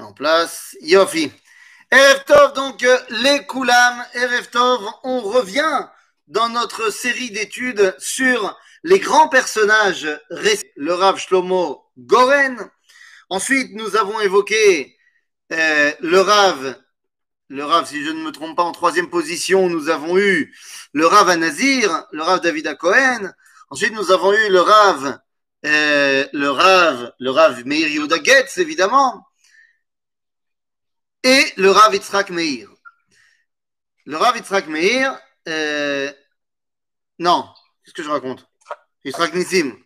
en place. Yofi. Erev Tov, donc euh, les Koulam, Erev on revient dans notre série d'études sur les grands personnages, le Rav Shlomo Goren. Ensuite, nous avons évoqué euh, le Rav, le Rav, si je ne me trompe pas, en troisième position, nous avons eu le Rav Anazir, le Rav David Cohen. Ensuite, nous avons eu le Rav, euh, le Rav, le Rav Meir Yehuda Getz, évidemment et le Rav Yitzhak Meir. Le Rav Yitzhak Meir, euh, non, qu'est-ce que je raconte? Yitzhak Nissim.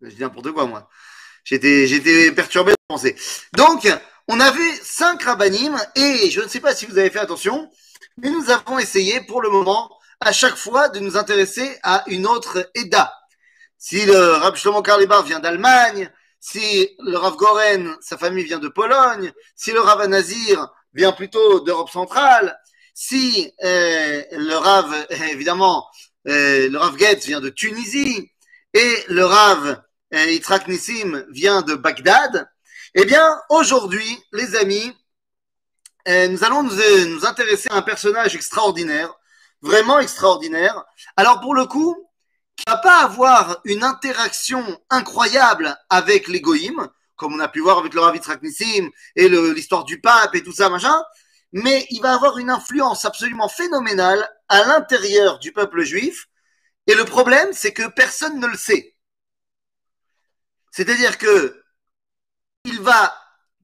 Je dis n'importe quoi, moi. J'étais, perturbé de penser. Donc, on avait cinq rabbinim et je ne sais pas si vous avez fait attention, mais nous avons essayé pour le moment à chaque fois de nous intéresser à une autre Eda. Si le Rav Shlomo Karlibar vient d'Allemagne, si le Rav Goren, sa famille vient de Pologne, si le Rav Nazir vient plutôt d'Europe centrale, si euh, le Rav, évidemment, euh, le Rav Getz vient de Tunisie et le Rav euh, Nissim vient de Bagdad, eh bien, aujourd'hui, les amis, euh, nous allons nous, intéresser à un personnage extraordinaire, vraiment extraordinaire. Alors, pour le coup, qui va pas avoir une interaction incroyable avec les comme on a pu voir avec le Rav et l'histoire du pape et tout ça, machin, mais il va avoir une influence absolument phénoménale à l'intérieur du peuple juif. Et le problème, c'est que personne ne le sait. C'est-à-dire que il va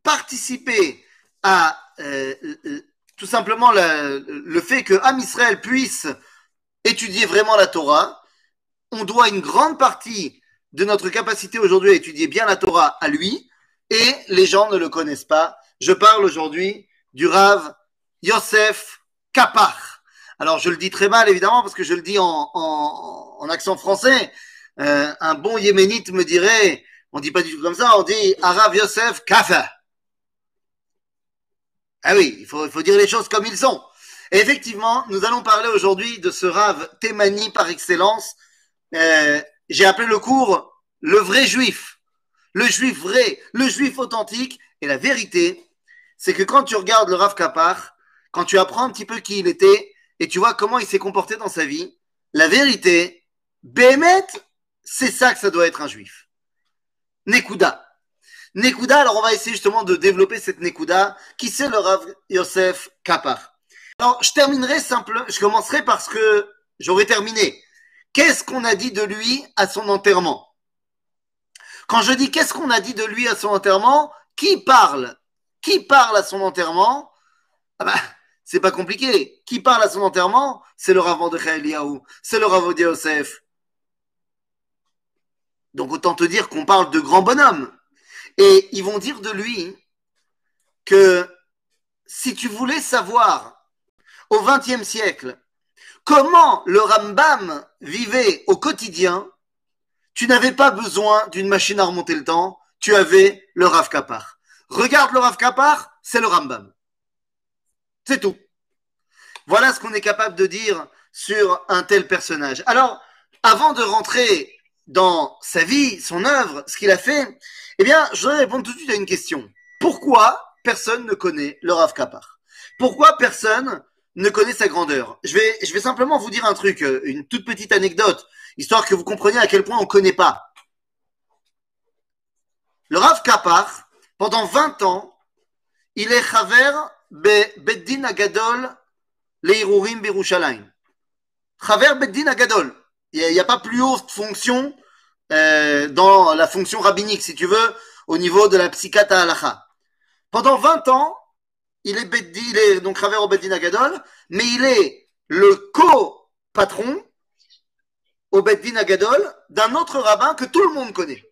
participer à euh, tout simplement le fait que Am Israël puisse étudier vraiment la Torah. On doit une grande partie de notre capacité aujourd'hui à étudier bien la Torah à lui, et les gens ne le connaissent pas. Je parle aujourd'hui du Rav Yosef Kapar. Alors je le dis très mal évidemment parce que je le dis en, en, accent français. Euh, un bon yéménite me dirait, on dit pas du tout comme ça, on dit Arav Yosef Kafa. Ah oui, il faut, il faut dire les choses comme ils sont. Effectivement, nous allons parler aujourd'hui de ce Rav Témani par excellence. Euh, j'ai appelé le cours le vrai juif, le juif vrai, le juif authentique. Et la vérité, c'est que quand tu regardes le Rav Kapar, quand tu apprends un petit peu qui il était et tu vois comment il s'est comporté dans sa vie, la vérité, Bémet, c'est ça que ça doit être un juif. Nekuda. Nekuda, alors on va essayer justement de développer cette Nekuda, qui c'est le Rav Yosef Kapar. Alors, je terminerai simple, je commencerai parce que j'aurais terminé. Qu'est-ce qu'on a dit de lui à son enterrement? Quand je dis qu'est-ce qu'on a dit de lui à son enterrement, qui parle? Qui parle à son enterrement? Ah bah, c'est pas compliqué. Qui parle à son enterrement? C'est le Rav de Eliaou, c'est le Rav de Yosef. Donc autant te dire qu'on parle de grand bonhomme. Et ils vont dire de lui que si tu voulais savoir au XXe siècle comment le Rambam vivait au quotidien, tu n'avais pas besoin d'une machine à remonter le temps, tu avais le Rav Kapar. Regarde le Rav Kapar, c'est le Rambam. C'est tout. Voilà ce qu'on est capable de dire sur un tel personnage. Alors, avant de rentrer dans sa vie, son œuvre, ce qu'il a fait, eh bien, je voudrais répondre tout de suite à une question. Pourquoi personne ne connaît le Rav Kapar? Pourquoi personne ne connaît sa grandeur. Je vais, je vais simplement vous dire un truc, euh, une toute petite anecdote, histoire que vous compreniez à quel point on ne connaît pas. Le Rav Kapar, pendant 20 ans, il est Chaver Beddin Agadol Leirurim Birushalayim. Chaver Beddin Agadol. Il n'y a, pas plus haute fonction euh, dans la fonction rabbinique, si tu veux, au niveau de la psychata halacha. Pendant 20 ans, il est, il est donc Raver au Beddin Agadol, mais il est le co-patron au Beddin Agadol d'un autre rabbin que tout le monde connaît.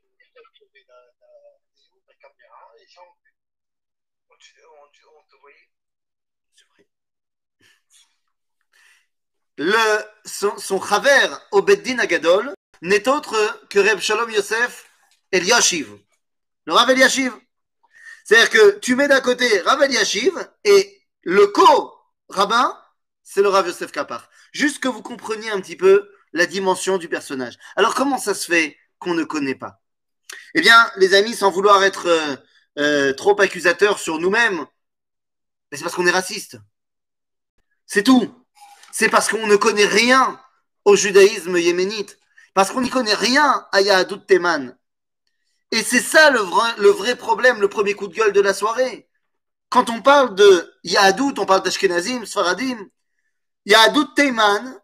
Le, son, son Chaver au Agadol n'est autre que Reb Shalom Yosef Eliashiv. Le Rav Eliashiv. C'est-à-dire que tu mets d'un côté Rav Eliashiv et le co-rabbin, c'est le Rav Yosef Kapar. Juste que vous compreniez un petit peu la dimension du personnage. Alors comment ça se fait qu'on ne connaît pas? Eh bien, les amis, sans vouloir être euh, euh, trop accusateurs sur nous-mêmes, c'est parce qu'on est raciste. C'est tout. C'est parce qu'on ne connaît rien au judaïsme yéménite. Parce qu'on n'y connaît rien à Yahadut Teman. Et c'est ça le vrai, problème, le premier coup de gueule de la soirée. Quand on parle de Yahadut, on parle d'Ashkenazim, Sfaradim. Yahadut Teman,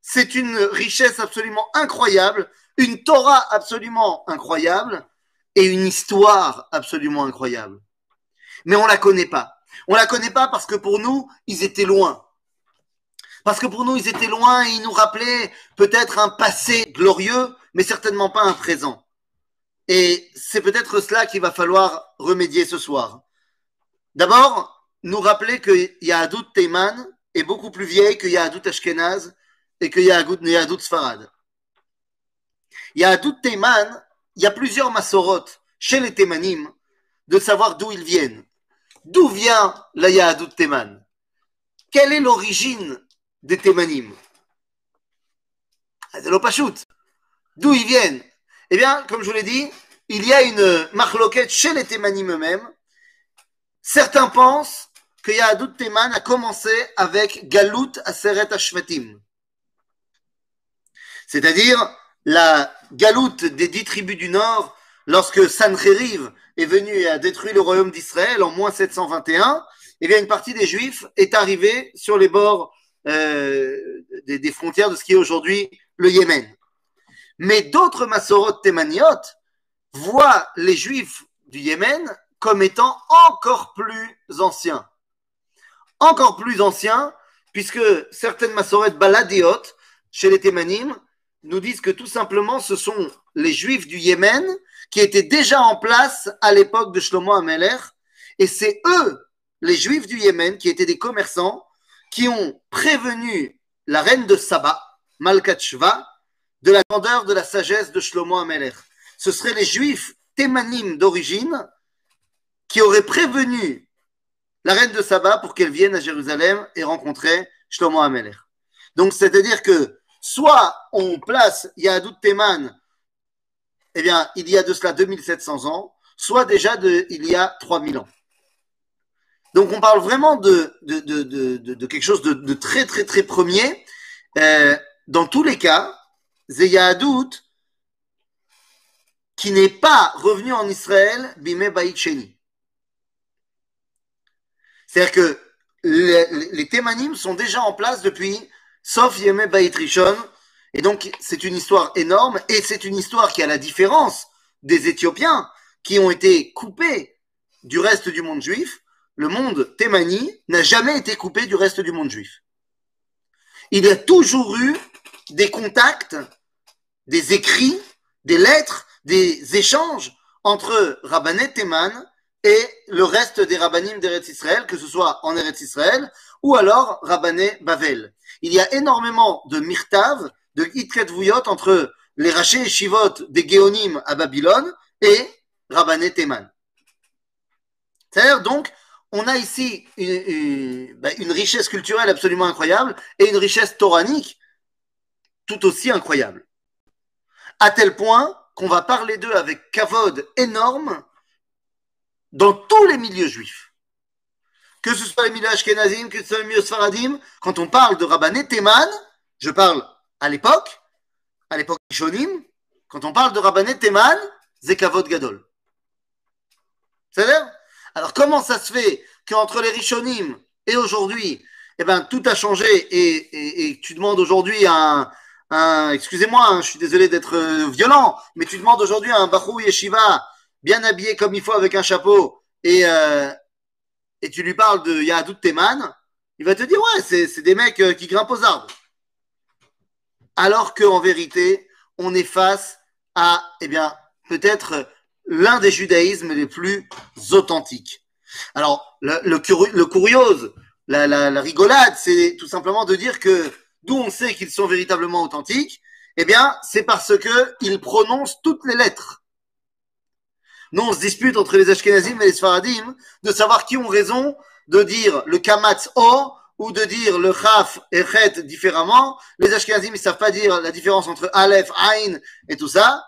c'est une richesse absolument incroyable, une Torah absolument incroyable et une histoire absolument incroyable. Mais on la connaît pas. On la connaît pas parce que pour nous, ils étaient loin. Parce que pour nous, ils étaient loin et ils nous rappelaient peut-être un passé glorieux, mais certainement pas un présent. Et c'est peut-être cela qu'il va falloir remédier ce soir. D'abord, nous rappeler que Yahadut Teiman est beaucoup plus vieille que Yahadut Ashkenaz et que Yahadut Sfarad. Yahadut Teiman, il y a plusieurs Masorot chez les Teimanim de savoir d'où ils viennent. D'où vient la Yahadut Teiman Quelle est l'origine des l'opachut. D'où ils viennent? Eh bien, comme je vous l'ai dit, il y a une marloquette chez les Thémanim eux-mêmes. Certains pensent que Yahadut Théman a commencé avec Galut Aseret Ashvatim. C'est-à-dire la galoute des dix tribus du Nord lorsque Sancheriv est venu et a détruit le royaume d'Israël en moins 721, eh bien une partie des Juifs est arrivée sur les bords euh, des, frontières de ce qui est aujourd'hui le Yémen. Mais d'autres Massorot Témaniot voient les Juifs du Yémen comme étant encore plus anciens. Encore plus anciens, puisque certaines Massorot Baladiot, chez les Témanim, nous disent que tout simplement ce sont les Juifs du Yémen qui étaient déjà en place à l'époque de Shlomo Ameler, et c'est eux, les Juifs du Yémen, qui étaient des commerçants, qui ont prévenu la reine de Saba, Malkat Shva, de la grandeur de la sagesse de Shlomo Amelech. Ce seraient les juifs thémanim d'origine qui auraient prévenu la reine de Saba pour qu'elle vienne à Jérusalem et rencontrer Shlomo Amelech. Donc, c'est-à-dire que soit on place Yahadut Théman, eh bien, il y a de cela 2700 ans, soit déjà il y a 3000 ans. Donc on parle vraiment de, de, de, de quelque chose de, très très très premier. Euh, dans tous les cas, Zeyahadut, qui n'est pas revenu en Israël, Bime Baït Sheni. C'est-à-dire que les, les Thémanim sont déjà en place depuis sauf Yeme Baït Rishon. Et donc c'est une histoire énorme et c'est une histoire qui a la différence des Éthiopiens qui ont été coupés du reste du monde juif le monde thémani n'a jamais été coupé du reste du monde juif. Il y a toujours eu des contacts, des écrits, des lettres, des échanges entre Rabbanet Théman et le reste des rabbanim d'Eretz Israël, que ce soit en Eretz Israël ou alors Rabbanet Bavel. Il y a énormément de mirtav, de hitket vuyot entre les rachés et shivot des Géonim à Babylone et Rabbanet Théman. C'est-à-dire donc on a ici ben, une, richesse culturelle absolument incroyable et une richesse toranique tout aussi incroyable. À tel point qu'on va parler d'eux avec kavod énorme dans tous les milieux juifs. Que ce soit les milieux ashkenazim, que ce soit les milieux sfaradim, quand on parle de Rabbané Teman, je parle à l'époque, à l'époque Shonim, quand on parle de Rabbané Teman, c'est kavod gadol. C'est-à-dire alors comment ça se fait qu'entre les Rishonim et aujourd'hui, eh ben, tout a changé et, tu demandes aujourd'hui un, un excusez-moi, hein, je suis désolé d'être euh, violent, mais tu demandes aujourd'hui un Bahou Yeshiva bien habillé comme il faut avec un chapeau et, euh, et tu lui parles de Yahadut Teman, il va te dire ouais, c'est des mecs euh, qui grimpent aux arbres. Alors qu'en vérité, on est face à, eh bien, peut-être l'un des judaïsmes les plus authentiques. Alors, le, le, curiose, la, la, rigolade, c'est tout simplement de dire que d'où on sait qu'ils sont véritablement authentiques, eh bien, c'est parce que ils prononcent toutes les lettres. Nous, on se dispute entre les Ashkenazim et les Sfaradim de savoir qui ont raison de dire le Kamatz O ou de dire le Chaf et Chet différemment. Les Ashkenazim, ils savent pas dire la différence entre Aleph, Ain et tout ça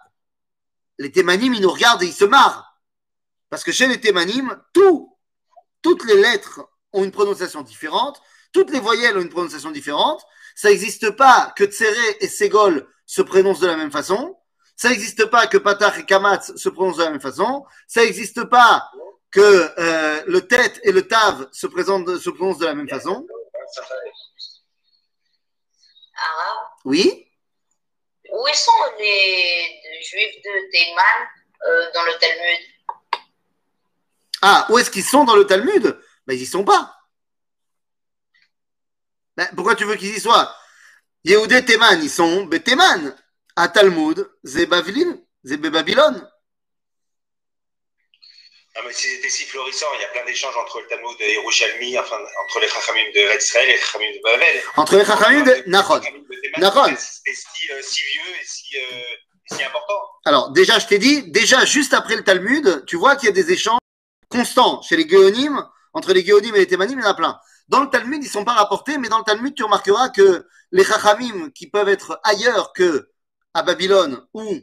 les témanim, ils nous regardent et ils se marrent. Parce que chez les Thémanim, tout, toutes les lettres ont une prononciation différente, toutes les voyelles ont une prononciation différente. Ça n'existe pas que Tsere et Ségol se prononcent de la même façon. Ça n'existe pas que Patach et Kamatz se prononcent de la même façon. Ça n'existe pas que euh, le tête et le tav se, présentent, se prononcent de la même façon. Arabe. Oui Où sont les juifs de Théman euh, dans le Talmud? Ah, où est-ce qu'ils sont dans le Talmud? Ben, ils y sont pas. Ben, pourquoi tu veux qu'ils y soient? Yehudé Théman, ils sont Théman. À Talmud, c'est Babylone. Babylone. Ah, mais c'était si florissant, il y a plein d'échanges entre le Talmud et Yerushalmi, enfin, entre les Chachamim de Israël et les Chachamim de Babel. Entre les Chachamim de Nachon. Nachon. C'était si, euh, si vieux et si, euh, si important. Alors, déjà, je t'ai dit, déjà, juste après le Talmud, tu vois qu'il y a des échanges constants chez les Géonim, entre les Géonim et les Thémanim, il y en a plein. Dans le Talmud, ils ne sont pas rapportés, mais dans le Talmud, tu remarqueras que les Chachamim qui peuvent être ailleurs que à Babylone ou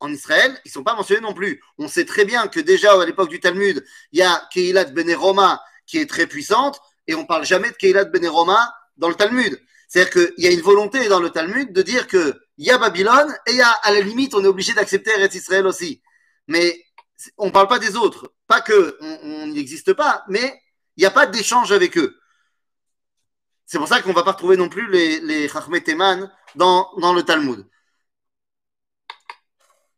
en Israël, ils ne sont pas mentionnés non plus. On sait très bien que déjà à l'époque du Talmud, il y a Keilat Beneroma qui est très puissante, et on parle jamais de Keilat Beneroma dans le Talmud. C'est-à-dire qu'il y a une volonté dans le Talmud de dire qu'il y a Babylone, et y à la limite, on est obligé d'accepter Eretz Israël aussi. Mais on ne parle pas des autres. Pas que on n'y existe pas, mais il n'y a pas d'échange avec eux. C'est pour ça qu'on ne va pas retrouver non plus les, les dans, le Talmud.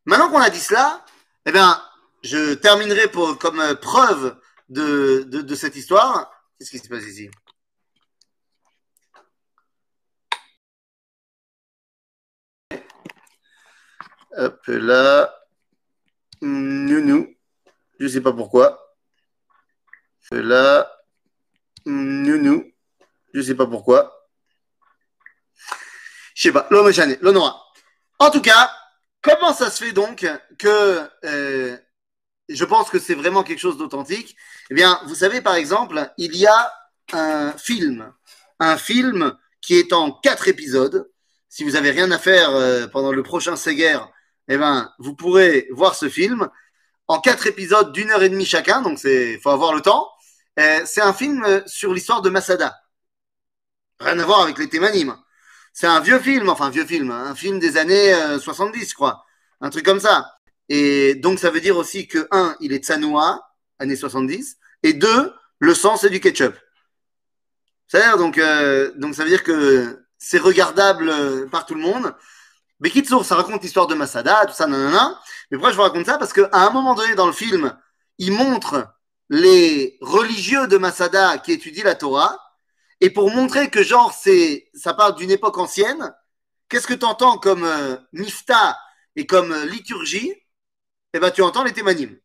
Maintenant qu'on a dit cela, eh bien, je terminerai comme euh, preuve de, cette histoire. Qu'est-ce qui se passe ici? Hop là. Nounou. Je ne sais pas pourquoi. Là. Nounou. Je ne sais pas pourquoi. Je sais pas. L'homme l'honora. En tout cas, comment ça se fait donc que euh, je pense que c'est vraiment quelque chose d'authentique Eh bien, vous savez, par exemple, il y a un film, un film qui est en quatre épisodes. Si vous avez rien à faire euh, pendant le prochain Séguer, eh ben, vous pourrez voir ce film en quatre épisodes d'une heure et demie chacun. Donc, c'est faut avoir le temps. Euh, c'est un film sur l'histoire de Masada. Rien à voir avec les thémanimes. C'est un vieux film, enfin vieux film, hein, un film des années 70, je crois. Un truc comme ça. Et donc ça veut dire aussi que, un, il est Tsanoa, années 70, et deux, le sang, c'est du ketchup. C'est-à-dire, donc, euh, donc ça veut dire que c'est regardable euh, par tout le monde. Mais Kitsour, ça raconte l'histoire de Masada, tout ça, nanana. Mais pourquoi je vous raconte ça? Parce qu'à un moment donné dans le film, il montre les religieux de Masada qui étudient la Torah, et pour montrer que genre c'est ça parle d'une époque ancienne, qu'est-ce que tu entends comme euh, mifta et comme euh, liturgie? Eh ben tu entends les thémanim.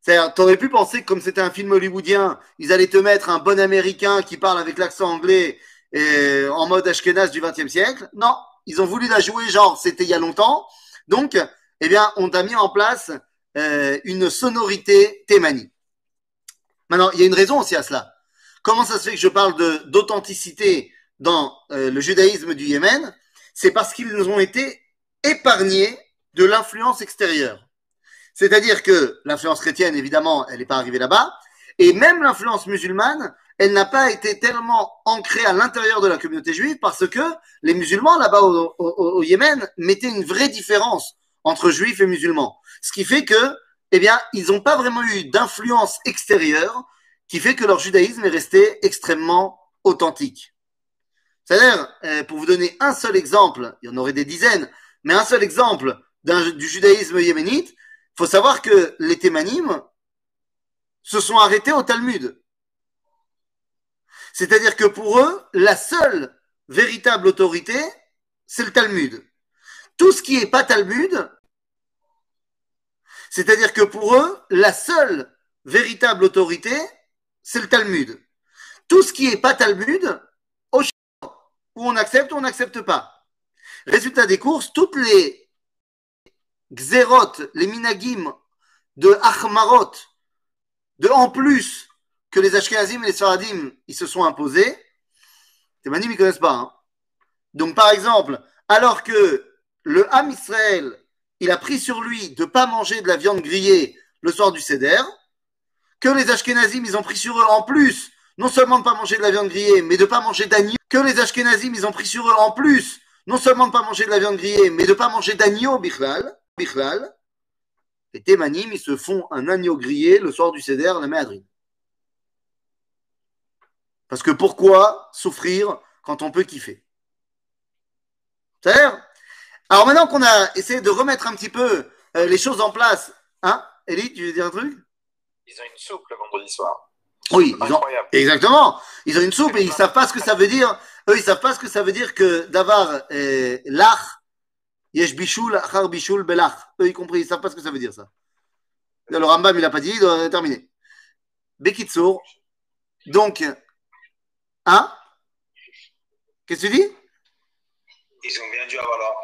C'est-à-dire, t'aurais pu penser que comme c'était un film hollywoodien, ils allaient te mettre un bon américain qui parle avec l'accent anglais et en mode ashkenaz du XXe siècle. Non, ils ont voulu la jouer genre c'était il y a longtemps. Donc, eh bien, on t'a mis en place euh, une sonorité thémanie. Maintenant, il y a une raison aussi à cela. Comment ça se fait que je parle d'authenticité dans euh, le judaïsme du Yémen? C'est parce qu'ils ont été épargnés de l'influence extérieure. C'est-à-dire que l'influence chrétienne, évidemment, elle n'est pas arrivée là-bas, et même l'influence musulmane, elle n'a pas été tellement ancrée à l'intérieur de la communauté juive parce que les musulmans là-bas au, au, Yémen mettaient une vraie différence entre juifs et musulmans. Ce qui fait que, eh bien, ils n'ont pas vraiment eu d'influence extérieure qui fait que leur judaïsme est resté extrêmement authentique. C'est-à-dire, euh, pour vous donner un seul exemple, il y en aurait des dizaines, mais un seul exemple du judaïsme yéménite, il faut savoir que les thémanim se sont arrêtés au Talmud. C'est-à-dire que pour eux, la seule véritable autorité, c'est le Talmud. Tout ce qui n'est pas Talmud, c'est-à-dire que pour eux, la seule véritable autorité, c'est le Talmud. Tout ce qui n'est pas Talmud, au où on accepte ou on n'accepte pas. Résultat des courses, toutes les xérot, les minagim de Achmarot, de en plus que les Ashkenazim et les Sfaradim, ils se sont imposés, les manim, ils ne connaissent pas. Hein. Donc, par exemple, alors que le Ham Israël, il a pris sur lui de ne pas manger de la viande grillée le soir du Seder, que les Ashkenazim, ils ont pris sur eux en plus, non seulement de pas manger de la viande grillée, mais de pas manger d'agneau, que les Ashkenazim, ils ont pris sur eux en plus, non seulement de pas manger de la viande grillée, mais de pas manger d'agneau, bichlal, bichlal, les Thémanim, ils se font un agneau grillé le soir du Seder, la Méadrine. Parce que pourquoi souffrir quand on peut kiffer? C'est-à-dire Alors maintenant qu'on a essayé de remettre un petit peu euh, les choses en place, hein Elie, tu veux dire un truc? Ils ont une soupe le vendredi soir. Oui, ils ont, exactement. Ils ont une soupe et ils savent pas ce que ça veut dire. Eux, ils savent pas ce que ça veut dire que d'avoir euh, l'ach, yesh bishul, achar bishul, belach. Eux, y compris, ils savent pas ce que ça veut dire ça. Le Rambam, il a pas dit, il doit terminer. Bekitsour. Donc, hein? Qu'est-ce que tu dis? Ils ont bien dû avoir leur,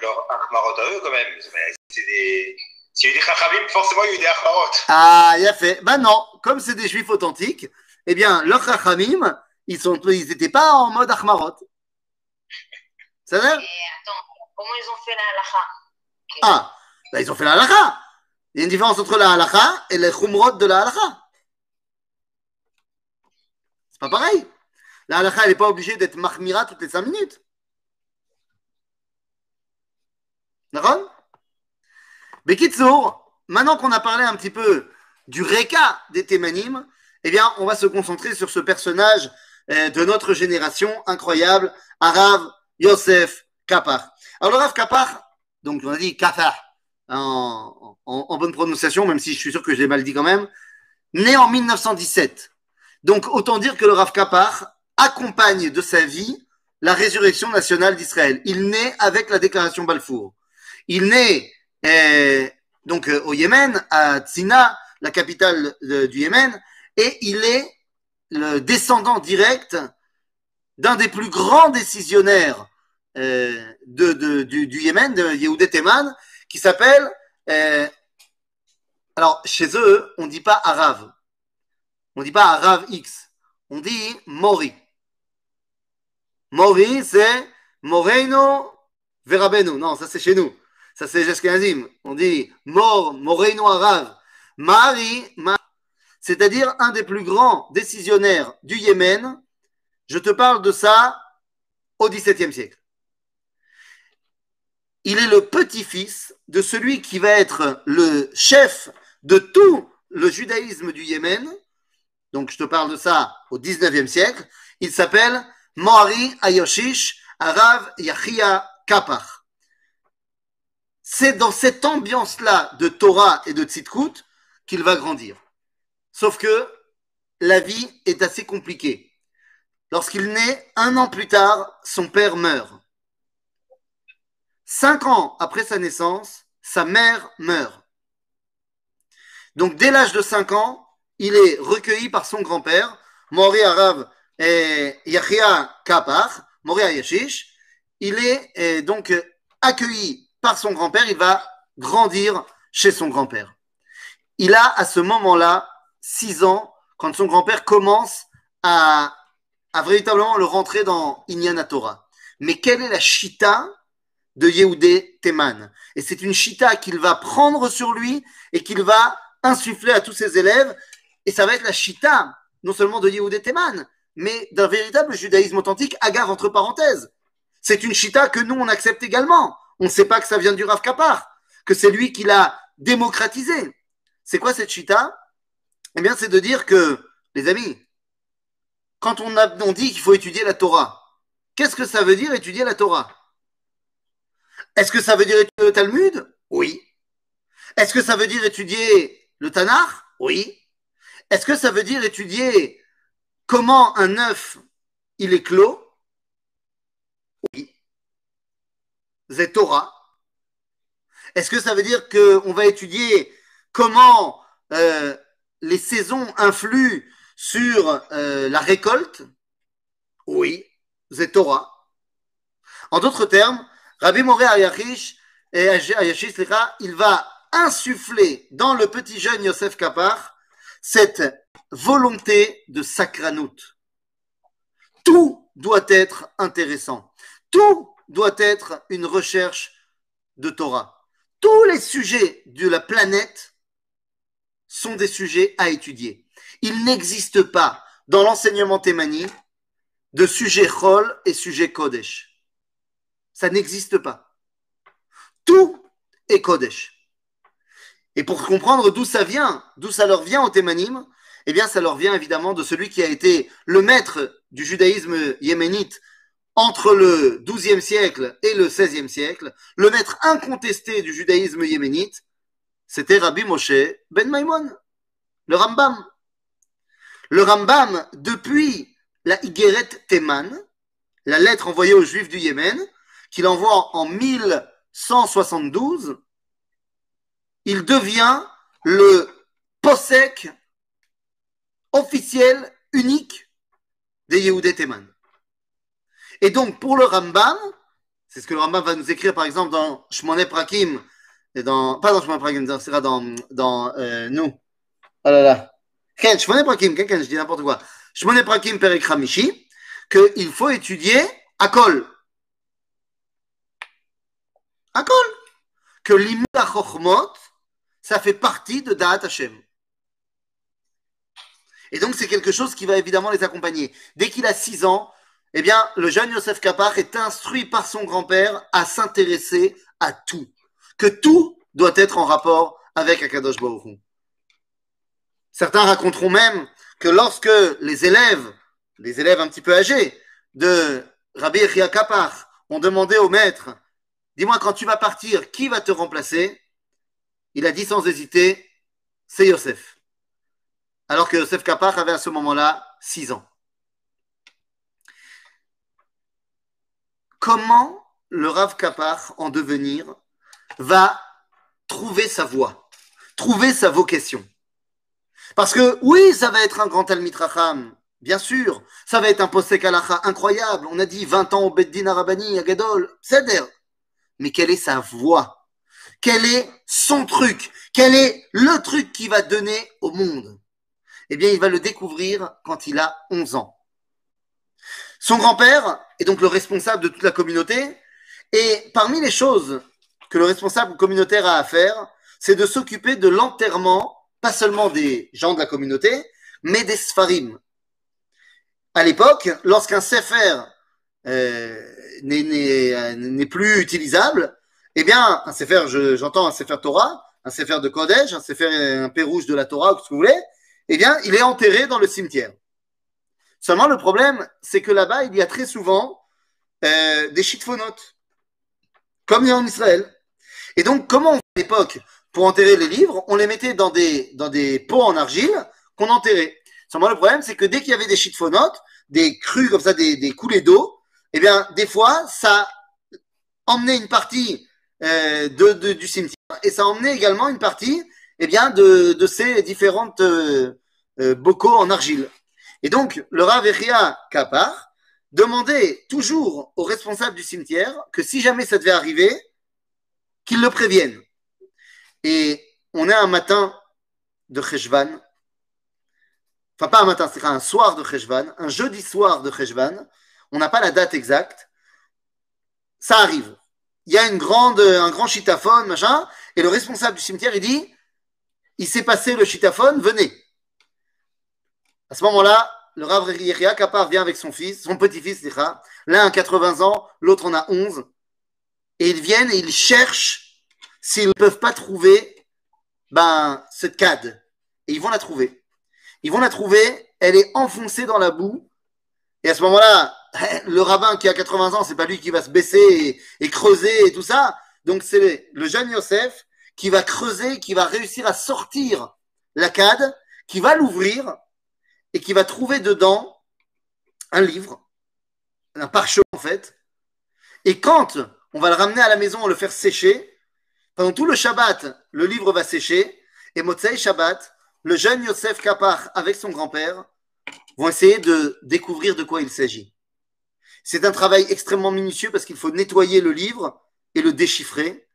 leur, leur à eux quand même. C'est des... S'il y a eu des Chachamim, forcément il y a eu des Achmarot. Ah, il a fait. Ben non, comme c'est des juifs authentiques, eh bien, leurs chachamim, ils sont, ils n'étaient pas en mode achmarot. Ça va? Et attends, comment ils ont fait la halakha Ah, ben, ils ont fait la halakha. Il y a une différence entre la halakha et les chumrot de la halakha. C'est pas pareil. La halakha, elle n'est pas obligée d'être mahmira toutes les cinq minutes. D'accord? Bekitsour, maintenant qu'on a parlé un petit peu du Reka des Thémanim, eh bien, on va se concentrer sur ce personnage euh, de notre génération incroyable, Arav Yosef Kapar. Alors, le Rav Kapar, donc on a dit Kapar en, en- en bonne prononciation, même si je suis sûr que je l'ai mal dit quand même, né en 1917. Donc, autant dire que le Rav Kapar accompagne de sa vie la résurrection nationale d'Israël. Il naît avec la déclaration Balfour. Il naît euh, donc euh, au Yémen, à Tzina, la capitale de- du Yémen, et il est le descendant direct d'un des plus grands décisionnaires euh, de, de- du, du Yémen, de Yehudé Teman, qui s'appelle. euh, alors, chez eux, on ne dit pas Arav. On ne dit pas Arav X. On dit Mori. Mori, c'est Moreno Verabeno. Non, ça c'est chez nous. Ça c'est Jeshkenazim. On dit Mor, Moreno Arav. Mari, Ma- c'est-à-dire un des plus grands décisionnaires du Yémen. Je te parle de ça au XVIIe siècle. Il est le petit-fils de celui qui va être le chef de tout le judaïsme du Yémen. Donc je te parle de ça au XIXe siècle. Il s'appelle Mohari Ayoshish Arav Yachia Kapar. C'est dans cette ambiance-là de Torah et de Tzidkut qu'il va grandir. Sauf que la vie est assez compliquée. Lorsqu'il naît, un an plus tard, son père meurt. Cinq ans après sa naissance, sa mère meurt. Donc dès l'âge de cinq ans, il est recueilli par son grand-père, Mori Arav et Yachia Kapar, Mori Ayashish. Il est eh, donc euh, accueilli par son grand-père, il va grandir chez son grand-père. Il a à ce moment-là six ans quand son grand-père commence à, à véritablement le rentrer dans Inyana Torah. Mais quelle est la chita de Yehudé Teman? Et c'est une chita qu'il va prendre sur lui et qu'il va insuffler à tous ses élèves. Et ça va être la chita, non seulement de Yehudé Teman, mais d'un véritable judaïsme authentique, agave entre parenthèses. C'est une chita que nous, on accepte également. On ne sait pas que ça vient du Rav Kapar, que c'est lui qui l'a démocratisé. C'est quoi cette chita? Eh bien, c'est de dire que, les amis, quand on, a, on dit qu'il faut étudier la Torah, qu'est-ce que ça veut dire étudier la Torah? Est-ce que ça veut dire étudier le Talmud? Oui. Est-ce que ça veut dire étudier le Tanakh? Oui. Est-ce que ça veut dire étudier comment un œuf il est clos? Oui. C'est Torah. Est-ce que ça veut dire qu'on va étudier comment euh, les saisons influent sur euh, la récolte? Oui, c'est Torah. En d'autres termes, Rabbi Moré Ayachish, il va insuffler dans le petit jeune Yosef Kapar cette volonté de sacranout. Tout doit être intéressant. Tout doit être une recherche de Torah. Tous les sujets de la planète sont des sujets à étudier. Il n'existe pas dans l'enseignement thémani de sujet Chol et sujet Kodesh. Ça n'existe pas. Tout est Kodesh. Et pour comprendre d'où ça vient, d'où ça leur vient au Thémanim, eh bien, ça leur vient évidemment de celui qui a été le maître du judaïsme yéménite entre le XIIe siècle et le XVIe siècle, le maître incontesté du judaïsme yéménite, c'était Rabbi Moshe Ben Maimon, le Rambam. Le Rambam, depuis la Igeret Teman, la lettre envoyée aux Juifs du Yémen, qu'il envoie en 1172, il devient le posek officiel unique des Yehudé Teman. Et donc, pour le Rambam, c'est ce que le Rambam va nous écrire, par exemple, dans Shmoné Prakim, et dans, pas dans Shmoné Prakim, ça sera dans, dans euh, nous. Oh là là. Prakim, je dis n'importe quoi. Shmoné Prakim Perek qu'il faut étudier à Kol. À Kol. Que l'Imla Chochmot, ça fait partie de Da'at Hashem. Et donc, c'est quelque chose qui va évidemment les accompagner. Dès qu'il a 6 ans, eh bien, le jeune Yosef Kapach est instruit par son grand-père à s'intéresser à tout. Que tout doit être en rapport avec Akadosh Baruch Certains raconteront même que lorsque les élèves, les élèves un petit peu âgés de Rabbi Echia Kapach ont demandé au maître, dis-moi quand tu vas partir, qui va te remplacer? Il a dit sans hésiter, c'est Yosef. Alors que Yosef Kapach avait à ce moment-là 6 ans. Comment le Rav Kapar, en devenir, va trouver sa voie, trouver sa vocation. Parce que oui, ça va être un grand Talmid Racham, bien sûr, ça va être un posek halacha incroyable. On a dit 20 ans au Beddin Arabani, à Gadol, c'est Mais quelle est sa voie? Quel est son truc? Quel est le truc qui va donner au monde? Eh bien, il va le découvrir quand il a 11 ans. Son grand-père est donc le responsable de toute la communauté. Et parmi les choses que le responsable communautaire a à faire, c'est de s'occuper de l'enterrement, pas seulement des gens de la communauté, mais des sfarim. À l'époque, lorsqu'un sefer euh, n'est plus utilisable, eh bien, un sefer, j'entends un sefer Torah, un sefer de Kodesh, un sefer, un rouge de la Torah, ou ce que vous voulez, eh bien, il est enterré dans le cimetière. Seulement, le problème, c'est que là-bas, il y a très souvent euh, des chitphonotes, comme il y a en Israël. Et donc, comment on à l'époque pour enterrer les livres On les mettait dans des, pots en argile qu'on enterrait. Seulement, le problème, c'est que dès qu'il y avait des chitphonotes, des crues comme ça, des, coulées d'eau, eh bien, des fois, ça emmenait une partie euh, du cimetière et ça emmenait également une partie eh bien, de, de ces différentes euh, bocaux en argile. Et donc, le Rav Kapar demandait toujours aux responsables du cimetière que si jamais ça devait arriver, qu'ils le préviennent. Et on est un matin de Cheshvan, enfin pas un matin, c'est un soir de Cheshvan, un jeudi soir de Cheshvan, on n'a pas la date exacte, ça arrive. Il y a une grande, un grand chitaphone, machin, et le responsable du cimetière, il dit, il s'est passé le chitaphone, venez. À ce moment-là, le Rav Yechia Kapar vient avec son fils, son petit-fils, l'un a 80 ans, l'autre en a 11, et ils viennent et ils cherchent s'ils ne peuvent pas trouver ben, cette cade. Et ils vont la trouver. Ils vont la trouver, elle est enfoncée dans la boue, et à ce moment-là, le rabbin qui a 80 ans, c'est pas lui qui va se baisser et, et creuser et tout ça. Donc c'est le jeune Yosef qui va creuser, qui va réussir à sortir la cade, qui va l'ouvrir et qui va trouver dedans un livre, un parchemin en fait. Et quand on va le ramener à la maison, on le faire sécher, pendant tout le Shabbat, le livre va sécher. Et Motsei Shabbat, le jeune Yosef Kapar avec son grand-père vont essayer de découvrir de quoi il s'agit. C'est un travail extrêmement minutieux parce qu'il faut nettoyer le livre et le déchiffrer.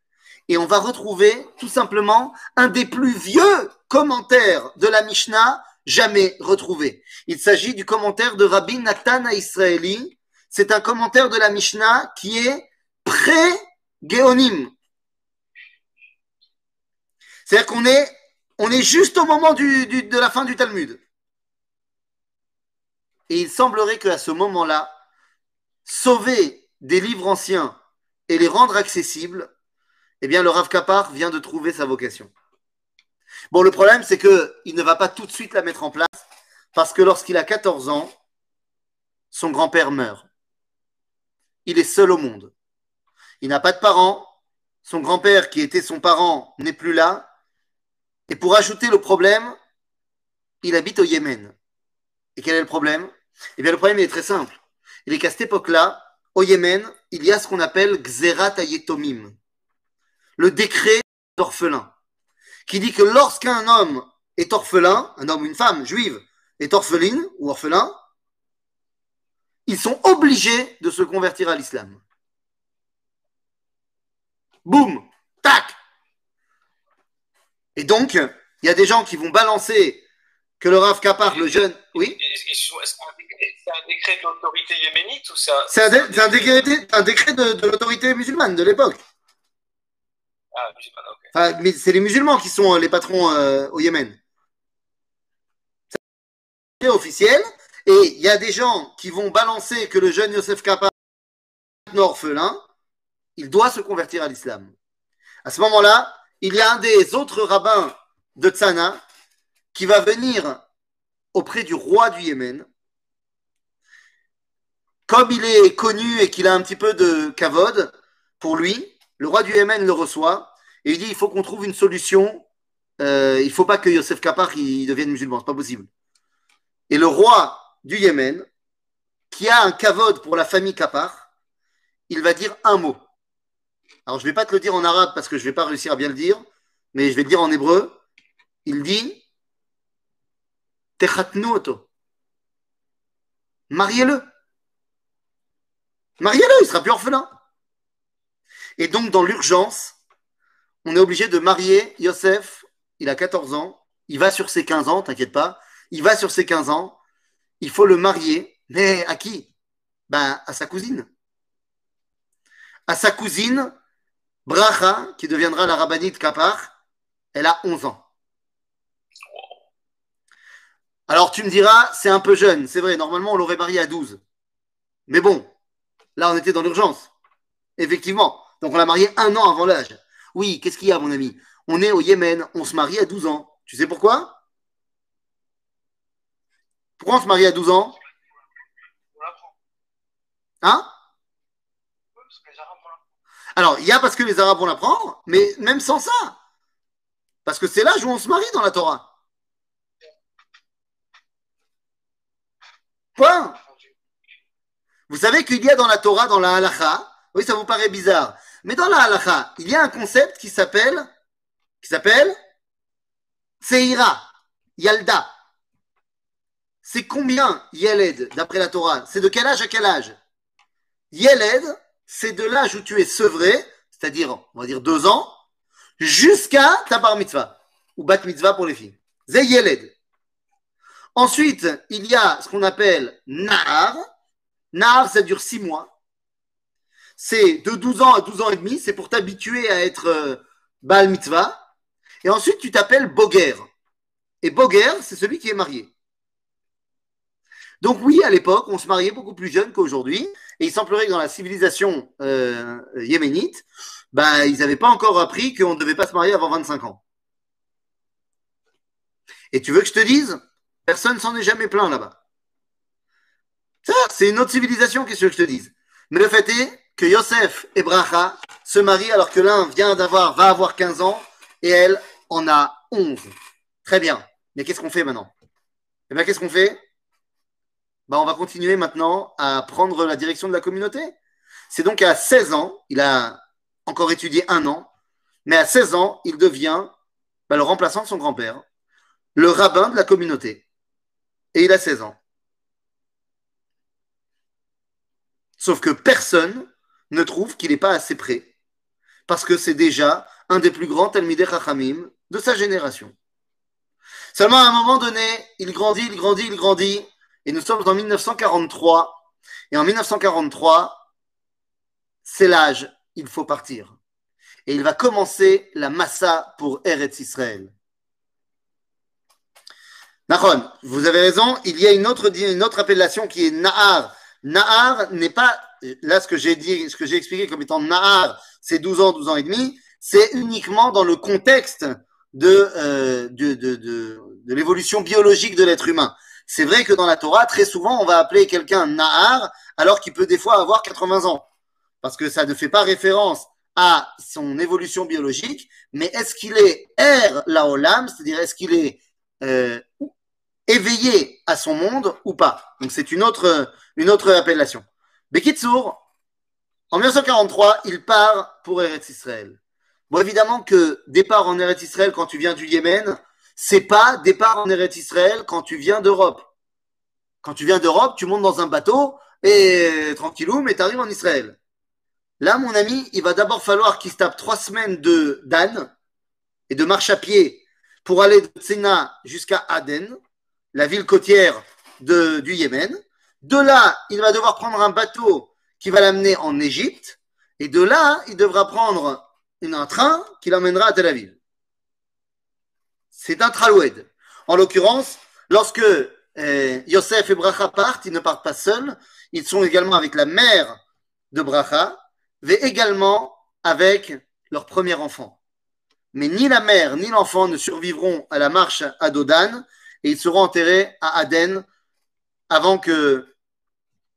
Et on va retrouver tout simplement un des plus vieux commentaires de la Mishnah jamais retrouvé. Il s'agit du commentaire de Rabbi Nathan Israeli. C'est un commentaire de la Mishnah qui est pré-géonim. C'est-à-dire qu'on est On est juste au moment de la fin du Talmud. Et il semblerait qu'à ce moment-là, sauver des livres anciens et les rendre accessibles, eh bien, le Rav Kapar vient de trouver sa vocation. Bon, le problème, c'est qu'il ne va pas tout de suite la mettre en place, parce que lorsqu'il a 14 ans, son grand-père meurt. Il est seul au monde. Il n'a pas de parents. Son grand-père, qui était son parent, n'est plus là. Et pour ajouter le problème, il habite au Yémen. Et quel est le problème? Eh bien, le problème il est très simple. Il est qu'à cette époque-là, au Yémen, il y a ce qu'on appelle Xerat Ayetomim, le décret d'orphelin, qui dit que lorsqu'un homme est orphelin, un homme ou une femme juive est orpheline ou orphelin, ils sont obligés de se convertir à l'islam. Boum, tac. Et donc, il y a des gens qui vont balancer que le Rav Kapar, le jeune, oui, c'est un décret- de l'autorité yéménite ou ça c'est un, dé- c'est un décret, un décret de, de l'autorité musulmane de l'époque. Ah, musulman, ok. C'est les musulmans qui sont euh, les patrons euh, au Yémen. C'est officiel. Et il y a des gens qui vont balancer que le jeune Yosef Kappa est orphelin, il doit se convertir à l'islam. À ce moment-là, il y a un des autres rabbins de Tzana qui va venir auprès du roi du Yémen. Comme il est connu et qu'il a un petit peu de kavod pour lui, le roi du Yémen le reçoit et il dit il faut qu'on trouve une solution. Euh, il ne faut pas que Yosef Kapar il devienne musulman, c'est pas possible. Et le roi du Yémen, qui a un kavod pour la famille Kapar, il va dire un mot. Alors je ne vais pas te le dire en arabe parce que je ne vais pas réussir à bien le dire, mais je vais le dire en hébreu. Il dit Techatnu oto. Mariez-le. Mariez-le, il sera plus orphelin. Et donc, dans l'urgence, on est obligé de marier Yosef. Il a 14 ans. Il va sur ses 15 ans, t'inquiète pas. Il va sur ses 15 ans. Il faut le marier. Mais à qui? Ben, à sa cousine. À sa cousine, Bracha, qui deviendra la rabbinite Kapar. Elle a 11 ans. Alors, tu me diras, c'est un peu jeune. C'est vrai, normalement, on l'aurait marié à 12. Mais bon, là, on était dans l'urgence. Effectivement. Donc, on l'a marié un an avant l'âge. Oui, qu'est-ce qu'il y a, mon ami? On est au Yémen, on se marie à 12 ans. Tu sais pourquoi? Pourquoi on se marie à 12 ans? Hein? Alors, il y a parce que les Arabes vont l'apprendre, mais même sans ça. Parce que c'est l'âge où on se marie dans la Torah. Point. Vous savez qu'il y a dans la Torah, dans la halacha, oui, ça vous paraît bizarre, mais dans la halacha, il y a un concept qui s'appelle, qui s'appelle Seira, Yalda. C'est combien Yeled, d'après la Torah? C'est de quel âge à quel âge? Yeled, c'est de l'âge où tu es sevré, c'est-à-dire, on va dire deux ans, jusqu'à ta bar mitzvah, ou bat mitzvah pour les filles. C'est Yeled. Ensuite, il y a ce qu'on appelle Nahar. Nahar, ça dure six mois. C'est de 12 ans à 12 ans et demi, c'est pour t'habituer à être euh, Mitzvah. Et ensuite, tu t'appelles Boger. Et Boger, c'est celui qui est marié. Donc oui, à l'époque, on se mariait beaucoup plus jeune qu'aujourd'hui. Et il semblerait que dans la civilisation euh, yéménite, bah, ils n'avaient pas encore appris qu'on ne devait pas se marier avant 25 ans. Et tu veux que je te dise Personne s'en est jamais plaint là-bas. Ça, c'est une autre civilisation, qu'est-ce que je te dise? Mais le fait est que Yosef et Bracha se marient alors que l'un vient d'avoir, va avoir 15 ans et elle en a 11. Très bien. Mais qu'est-ce qu'on fait maintenant? Eh bien, qu'est-ce qu'on fait? Bah, On va continuer maintenant à prendre la direction de la communauté. C'est donc à 16 ans, il a encore étudié un an, mais à 16 ans, il devient bah, le remplaçant de son grand-père, le rabbin de la communauté. Et il a 16 ans. Sauf que personne ne trouve qu'il n'est pas assez près. Parce que c'est déjà un des plus grands Talmidei Chachamim de sa génération. Seulement à un moment donné, il grandit, il grandit, il grandit. Et nous sommes en 1943. Et en 1943, c'est l'âge, il faut partir. Et il va commencer la massa pour Eretz Israël. Nahon, vous avez raison, il y a une autre, une autre appellation qui est Nahar. Nahar n'est pas, là ce que j'ai dit, ce que j'ai expliqué comme étant Nahar, c'est 12 ans, 12 ans et demi, c'est uniquement dans le contexte de, euh, de, l'évolution biologique de l'être humain. C'est vrai que dans la Torah, très souvent, on va appeler quelqu'un Nahar alors qu'il peut des fois avoir 80 ans. Parce que ça ne fait pas référence à son évolution biologique, mais est-ce qu'il est Er Laolam, c'est-à-dire est-ce qu'il est euh, éveillé à son monde ou pas? Donc c'est une autre appellation. Bekitsour, en 1943, il part pour Eretz Israël. Bon, évidemment que départ en Eretz Israël quand tu viens du Yémen, c'est pas départ en Eretz Israël quand tu viens d'Europe. Quand tu viens d'Europe, tu montes dans un bateau et tranquillou, mais tu arrives en Israël. Là, mon ami, il va d'abord falloir qu'il se tape trois semaines de d'âne et de marche à pied pour aller de Tsena jusqu'à Aden, la ville côtière du Yémen. De là, il va devoir prendre un bateau qui va l'amener en Égypte. Et de là, il devra prendre un train qui l'emmènera à Tel Aviv. C'est un traloued. En l'occurrence, lorsque euh, Yosef et Bracha partent, ils ne partent pas seuls. Ils sont également avec la mère de Bracha, mais également avec leur premier enfant. Mais ni la mère ni l'enfant ne survivront à la marche à Dodan et ils seront enterrés à Aden avant que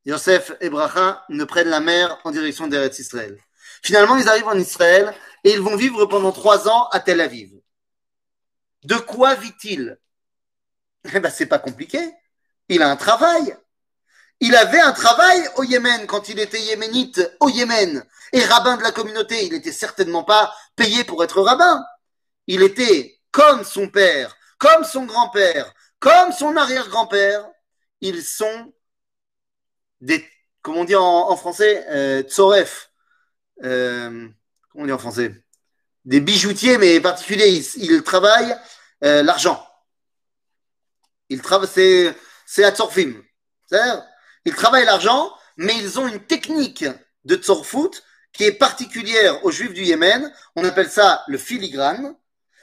Yosef et Bracha ne prennent la mer en direction d'Eretz Israël. Finalement, ils arrivent en Israël et ils vont vivre pendant trois ans à Tel Aviv. De quoi vit-il? Eh ben, c'est pas compliqué. Il a un travail. Il avait un travail au Yémen quand il était yéménite au Yémen et rabbin de la communauté. Il n'était certainement pas payé pour être rabbin. Il était comme son père, comme son grand-père, comme son arrière-grand-père. Ils sont des, comment on dit en, en français, euh, tsoref. Euh, comment on dit en français? Des bijoutiers, mais particuliers. Ils, ils travaillent euh, l'argent. Ils travaillent, c'est, c'est à Tsorfim. C'est-à-dire, ils travaillent l'argent, mais ils ont une technique de Tsorfout qui est particulière aux Juifs du Yémen. On appelle ça le filigrane,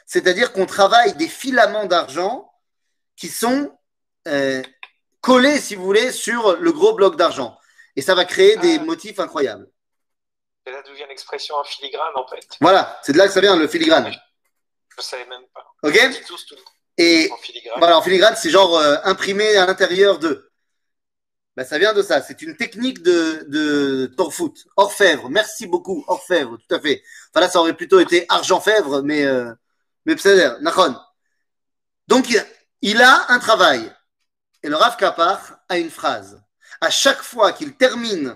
c'est-à-dire qu'on travaille des filaments d'argent qui sont euh, collés, si vous voulez, sur le gros bloc d'argent. Et ça va créer des Ah. motifs incroyables. C'est là d'où vient l'expression en filigrane, en fait? Voilà, c'est de là que ça vient, le filigrane. Je savais même pas. OK tous Et en filigrane. voilà, en filigrane, c'est genre euh, imprimé à l'intérieur de. Ben, ça vient de ça. C'est une technique de, de Torfoot. Orfèvre. Merci beaucoup. Orfèvre, tout à fait. Enfin là, ça aurait plutôt été argent-fèvre, mais, euh, mais Nachon. Donc, il a un travail. Et le Rav Kapar a une phrase. À chaque fois qu'il termine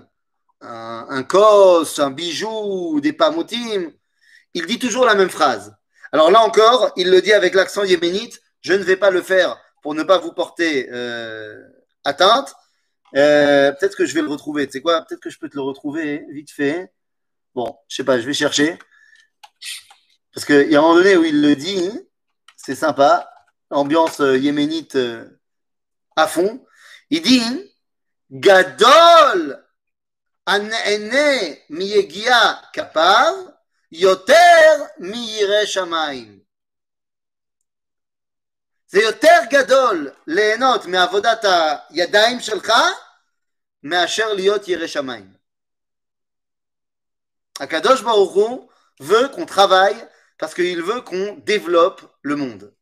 un, un kos, un bijou, des pamotim, il dit toujours la même phrase. Alors là encore, il le dit avec l'accent yéménite. Je ne vais pas le faire pour ne pas vous porter euh, atteinte. Euh, peut-être que je vais le retrouver. Tu sais quoi? Peut-être que je peux te le retrouver vite fait. Bon, je sais pas, je vais chercher. Parce qu'il y a un moment donné où il le dit, c'est sympa, ambiance euh, yéménite à fond. Il dit Gadol an'ene miyegia kapar yoter miyire shamayim. זה יותר גדול ליהנות מעבודת הידיים שלך מאשר להיות ירא שמיים. הקדוש ברוך הוא veut qu'on travaille parce qu'il veut qu'on développe le monde.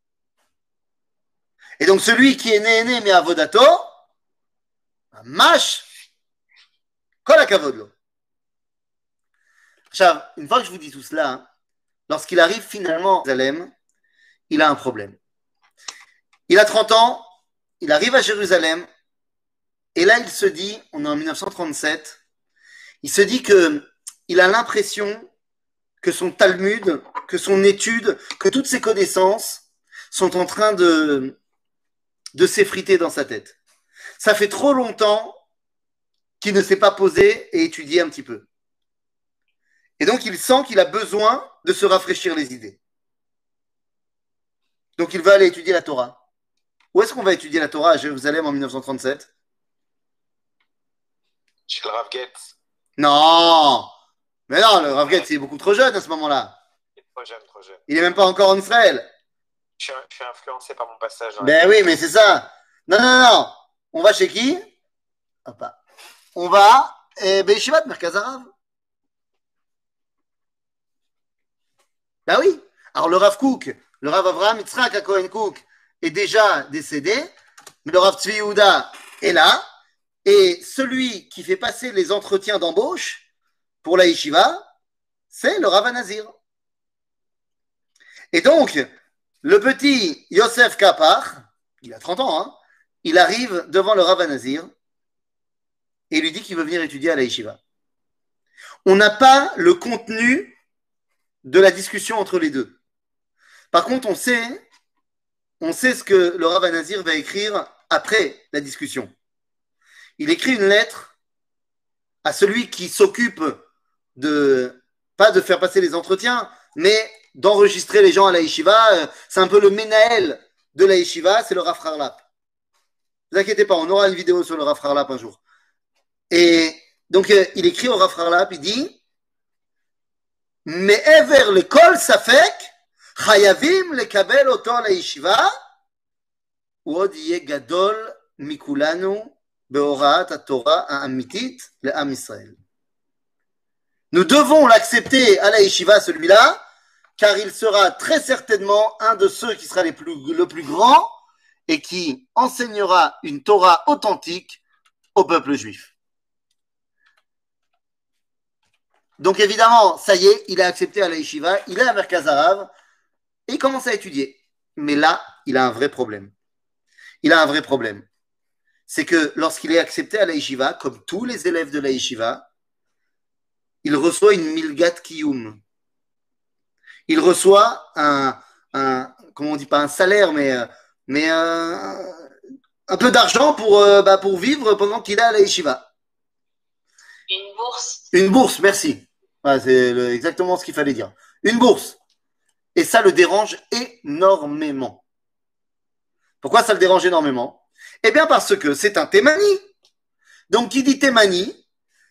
Et donc celui qui est né, né, mais à Vodato, mâche, colle à Une fois que je vous dis tout cela, hein, lorsqu'il arrive finalement à Jérusalem, il a un problème. Il a 30 ans, il arrive à Jérusalem, et là il se dit, on est en 1937, il se dit qu'il a l'impression que son Talmud, que son étude, que toutes ses connaissances sont en train de, de s'effriter dans sa tête. Ça fait trop longtemps qu'il ne s'est pas posé et étudié un petit peu. Et donc il sent qu'il a besoin de se rafraîchir les idées. Donc il va aller étudier la Torah. Où est-ce qu'on va étudier la Torah? À Jérusalem en 1937 Chez le Rav Getz. Non Mais non, le Rav Getz, il est beaucoup trop jeune à ce moment-là. Il est trop jeune, trop jeune. Il n'est même pas encore en Israël. Je suis, je suis influencé par mon passage. Ben oui, mais c'est ça. Non, non, non. On va chez qui? Hop. On va eh, Beishivat Merkaz Arav. Ben oui. Alors le Rav Kook, le Rav Avraham Yitzhak à Cohen Cook est déjà décédé, mais le Rav Tzvi Yehuda est là. Et celui qui fait passer les entretiens d'embauche pour la Yeshiva, c'est le Rav Nazir. Et donc, le petit Yosef Kapar, il a 30 ans, hein, il arrive devant le Rav Nazir et lui dit qu'il veut venir étudier à la Yeshiva. On n'a pas le contenu de la discussion entre les deux. Par contre, on sait, on sait ce que le Rav Nazir va écrire après la discussion. Il écrit une lettre à celui qui s'occupe de, pas de faire passer les entretiens, mais d'enregistrer les gens à la yeshiva. Euh, c'est un peu le Ménaël de la yeshiva, c'est le Rav Ne vous inquiétez pas, on aura une vidéo sur le Rav un jour. Et donc, euh, il écrit au Rav il dit Mais ever le kol safek, chayavim le kabel la yeshiva, ou od mikulanu beorat amitit le Am Nous devons l'accepter à la yeshiva, celui-là, car il sera très certainement un de ceux qui sera le plus grand et qui enseignera une Torah authentique au peuple juif. Donc évidemment, ça y est, il a accepté à la il est à Merkaz Arav et il commence à étudier. Mais là, il a un vrai problème. Il a un vrai problème. C'est que lorsqu'il est accepté à la comme tous les élèves de la il reçoit une milgat kiyum. Il reçoit un, un comment on dit pas un salaire, mais, euh, mais un, un peu d'argent pour, euh, bah, pour vivre pendant qu'il est à la yeshiva. Une bourse. Une bourse, merci. C'est exactement ce qu'il fallait dire. Une bourse. Et ça le dérange énormément. Pourquoi ça le dérange énormément? Eh bien parce que c'est un Témani. Donc qui dit Témani,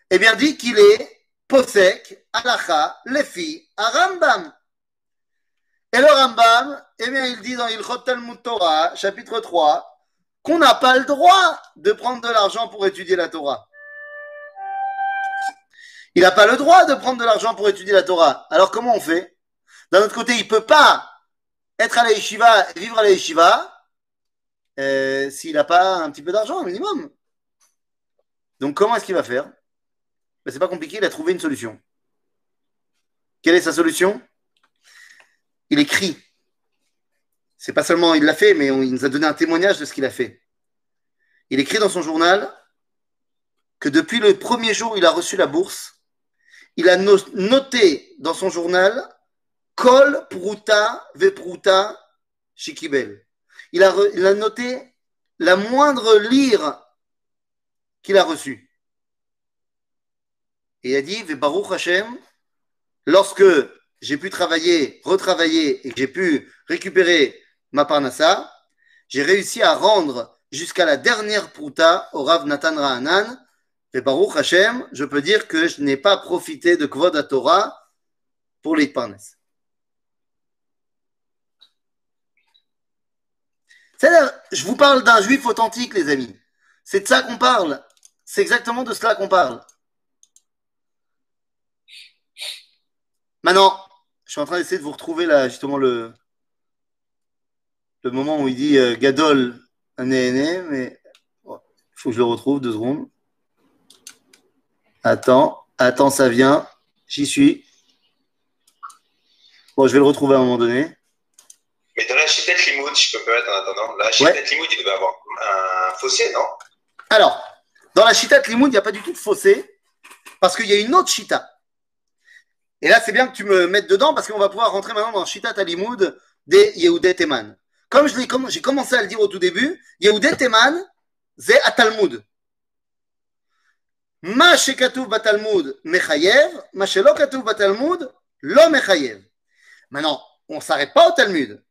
eh bien dit qu'il est Posek, Alacha, Lefi, à Rambam. Et le Rambam, eh bien il dit dans Ilchot Talmud Torah, chapitre 3, qu'on n'a pas le droit de prendre de l'argent pour étudier la Torah. Il n'a pas le droit de prendre de l'argent pour étudier la Torah. Alors comment on fait? D'un autre côté, il ne peut pas être à la yeshiva et vivre à la yeshiva euh, s'il n'a pas un petit peu d'argent, un minimum. Donc comment est-ce qu'il va faire? Ben, C'est pas compliqué, il a trouvé une solution. Quelle est sa solution? Il écrit. C'est pas seulement il l'a fait, mais il nous a donné un témoignage de ce qu'il a fait. Il écrit dans son journal que depuis le premier jour où il a reçu la bourse, il a no- noté dans son journal Kol Pruta Vepruta Shikibel. Il a, re- il a noté la moindre lire qu'il a reçue. Et il a dit Baruch Hashem, lorsque j'ai pu travailler, retravailler et que j'ai pu récupérer ma parnassa, j'ai réussi à rendre jusqu'à la dernière pruta au Rav Nathan Rahanan et Baruch Hashem, je peux dire que je n'ai pas profité de Kvod Torah pour les parnes. Je vous parle d'un juif authentique, les amis. C'est de ça qu'on parle. C'est exactement de cela qu'on parle. Maintenant, je suis en train d'essayer de vous retrouver là, justement, le, le moment où il dit euh, Gadol, un né, mais il faut que je le retrouve, deux secondes. Attends, attends, ça vient. J'y suis. Bon, je vais le retrouver à un moment donné. Mais dans la Chitet Limoud, je peux pas mettre en attendant. La Chitet Limoud, il devait avoir un fossé, non? Alors, dans la Chita Limoud, il n'y a pas du tout de fossé, parce qu'il y a une autre Chita. Et là, c'est bien que tu me mettes dedans, parce qu'on va pouvoir rentrer maintenant dans Chita Talimoud des Yehudé Teman. Comme j'ai commencé à le dire au tout début, Yehudé Teman, c'est Talmud. Ma shekatuv batalmud mechayev, ma shelo katuv batalmud lo mechayev. Maintenant, on ne s'arrête pas au Talmud.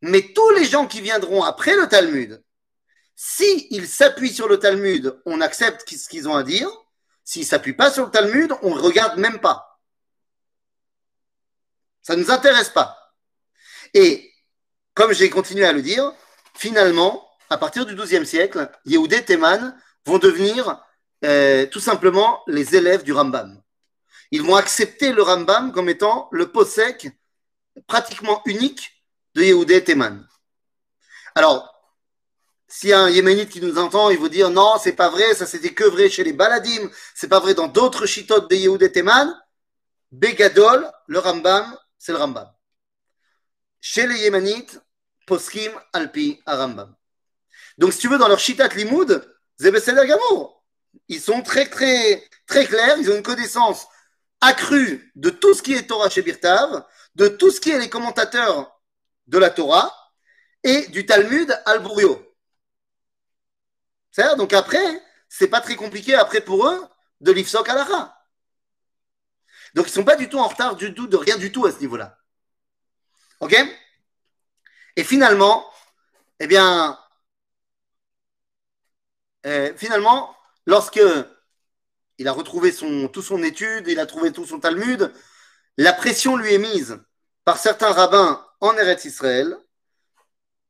Mais tous les gens qui viendront après le Talmud, s'ils s'appuient sur le Talmud, on accepte ce qu'ils ont à dire. S'ils ne s'appuient pas sur le Talmud, on ne regarde même pas. Ça ne nous intéresse pas. Et comme j'ai continué à le dire, finalement, à partir du XIIe siècle, Yehudé Théman vont devenir euh, tout simplement les élèves du Rambam. Ils vont accepter le Rambam comme étant le possèque pratiquement unique de Yehudé Théman. Alors, s'il y a un Yéménite qui nous entend, il vous dire non, c'est pas vrai, ça c'était que vrai chez les Baladim, c'est pas vrai dans d'autres chitotes de Yehudé Théman. Begadol, le Rambam, c'est le Rambam. Chez les Yémanites, Poskim Alpi à Rambam. Donc, si tu veux, dans leur Shitat Limoud, Zebeseder Gamour, ils sont très, très, très clairs, ils ont une connaissance accrue de tout ce qui est Torah chez Birtav, de tout ce qui est les commentateurs de la Torah et du Talmud al-Bourio. C'est-à-dire, donc après, c'est pas très compliqué après pour eux de l'Ifsok Alara. Donc ils sont pas du tout en retard du tout, de rien du tout à ce niveau-là. Ok? Et finalement, eh bien, euh, finalement, lorsque il a retrouvé son, toute son étude, il a trouvé tout son Talmud, la pression lui est mise par certains rabbins en Eretz Israël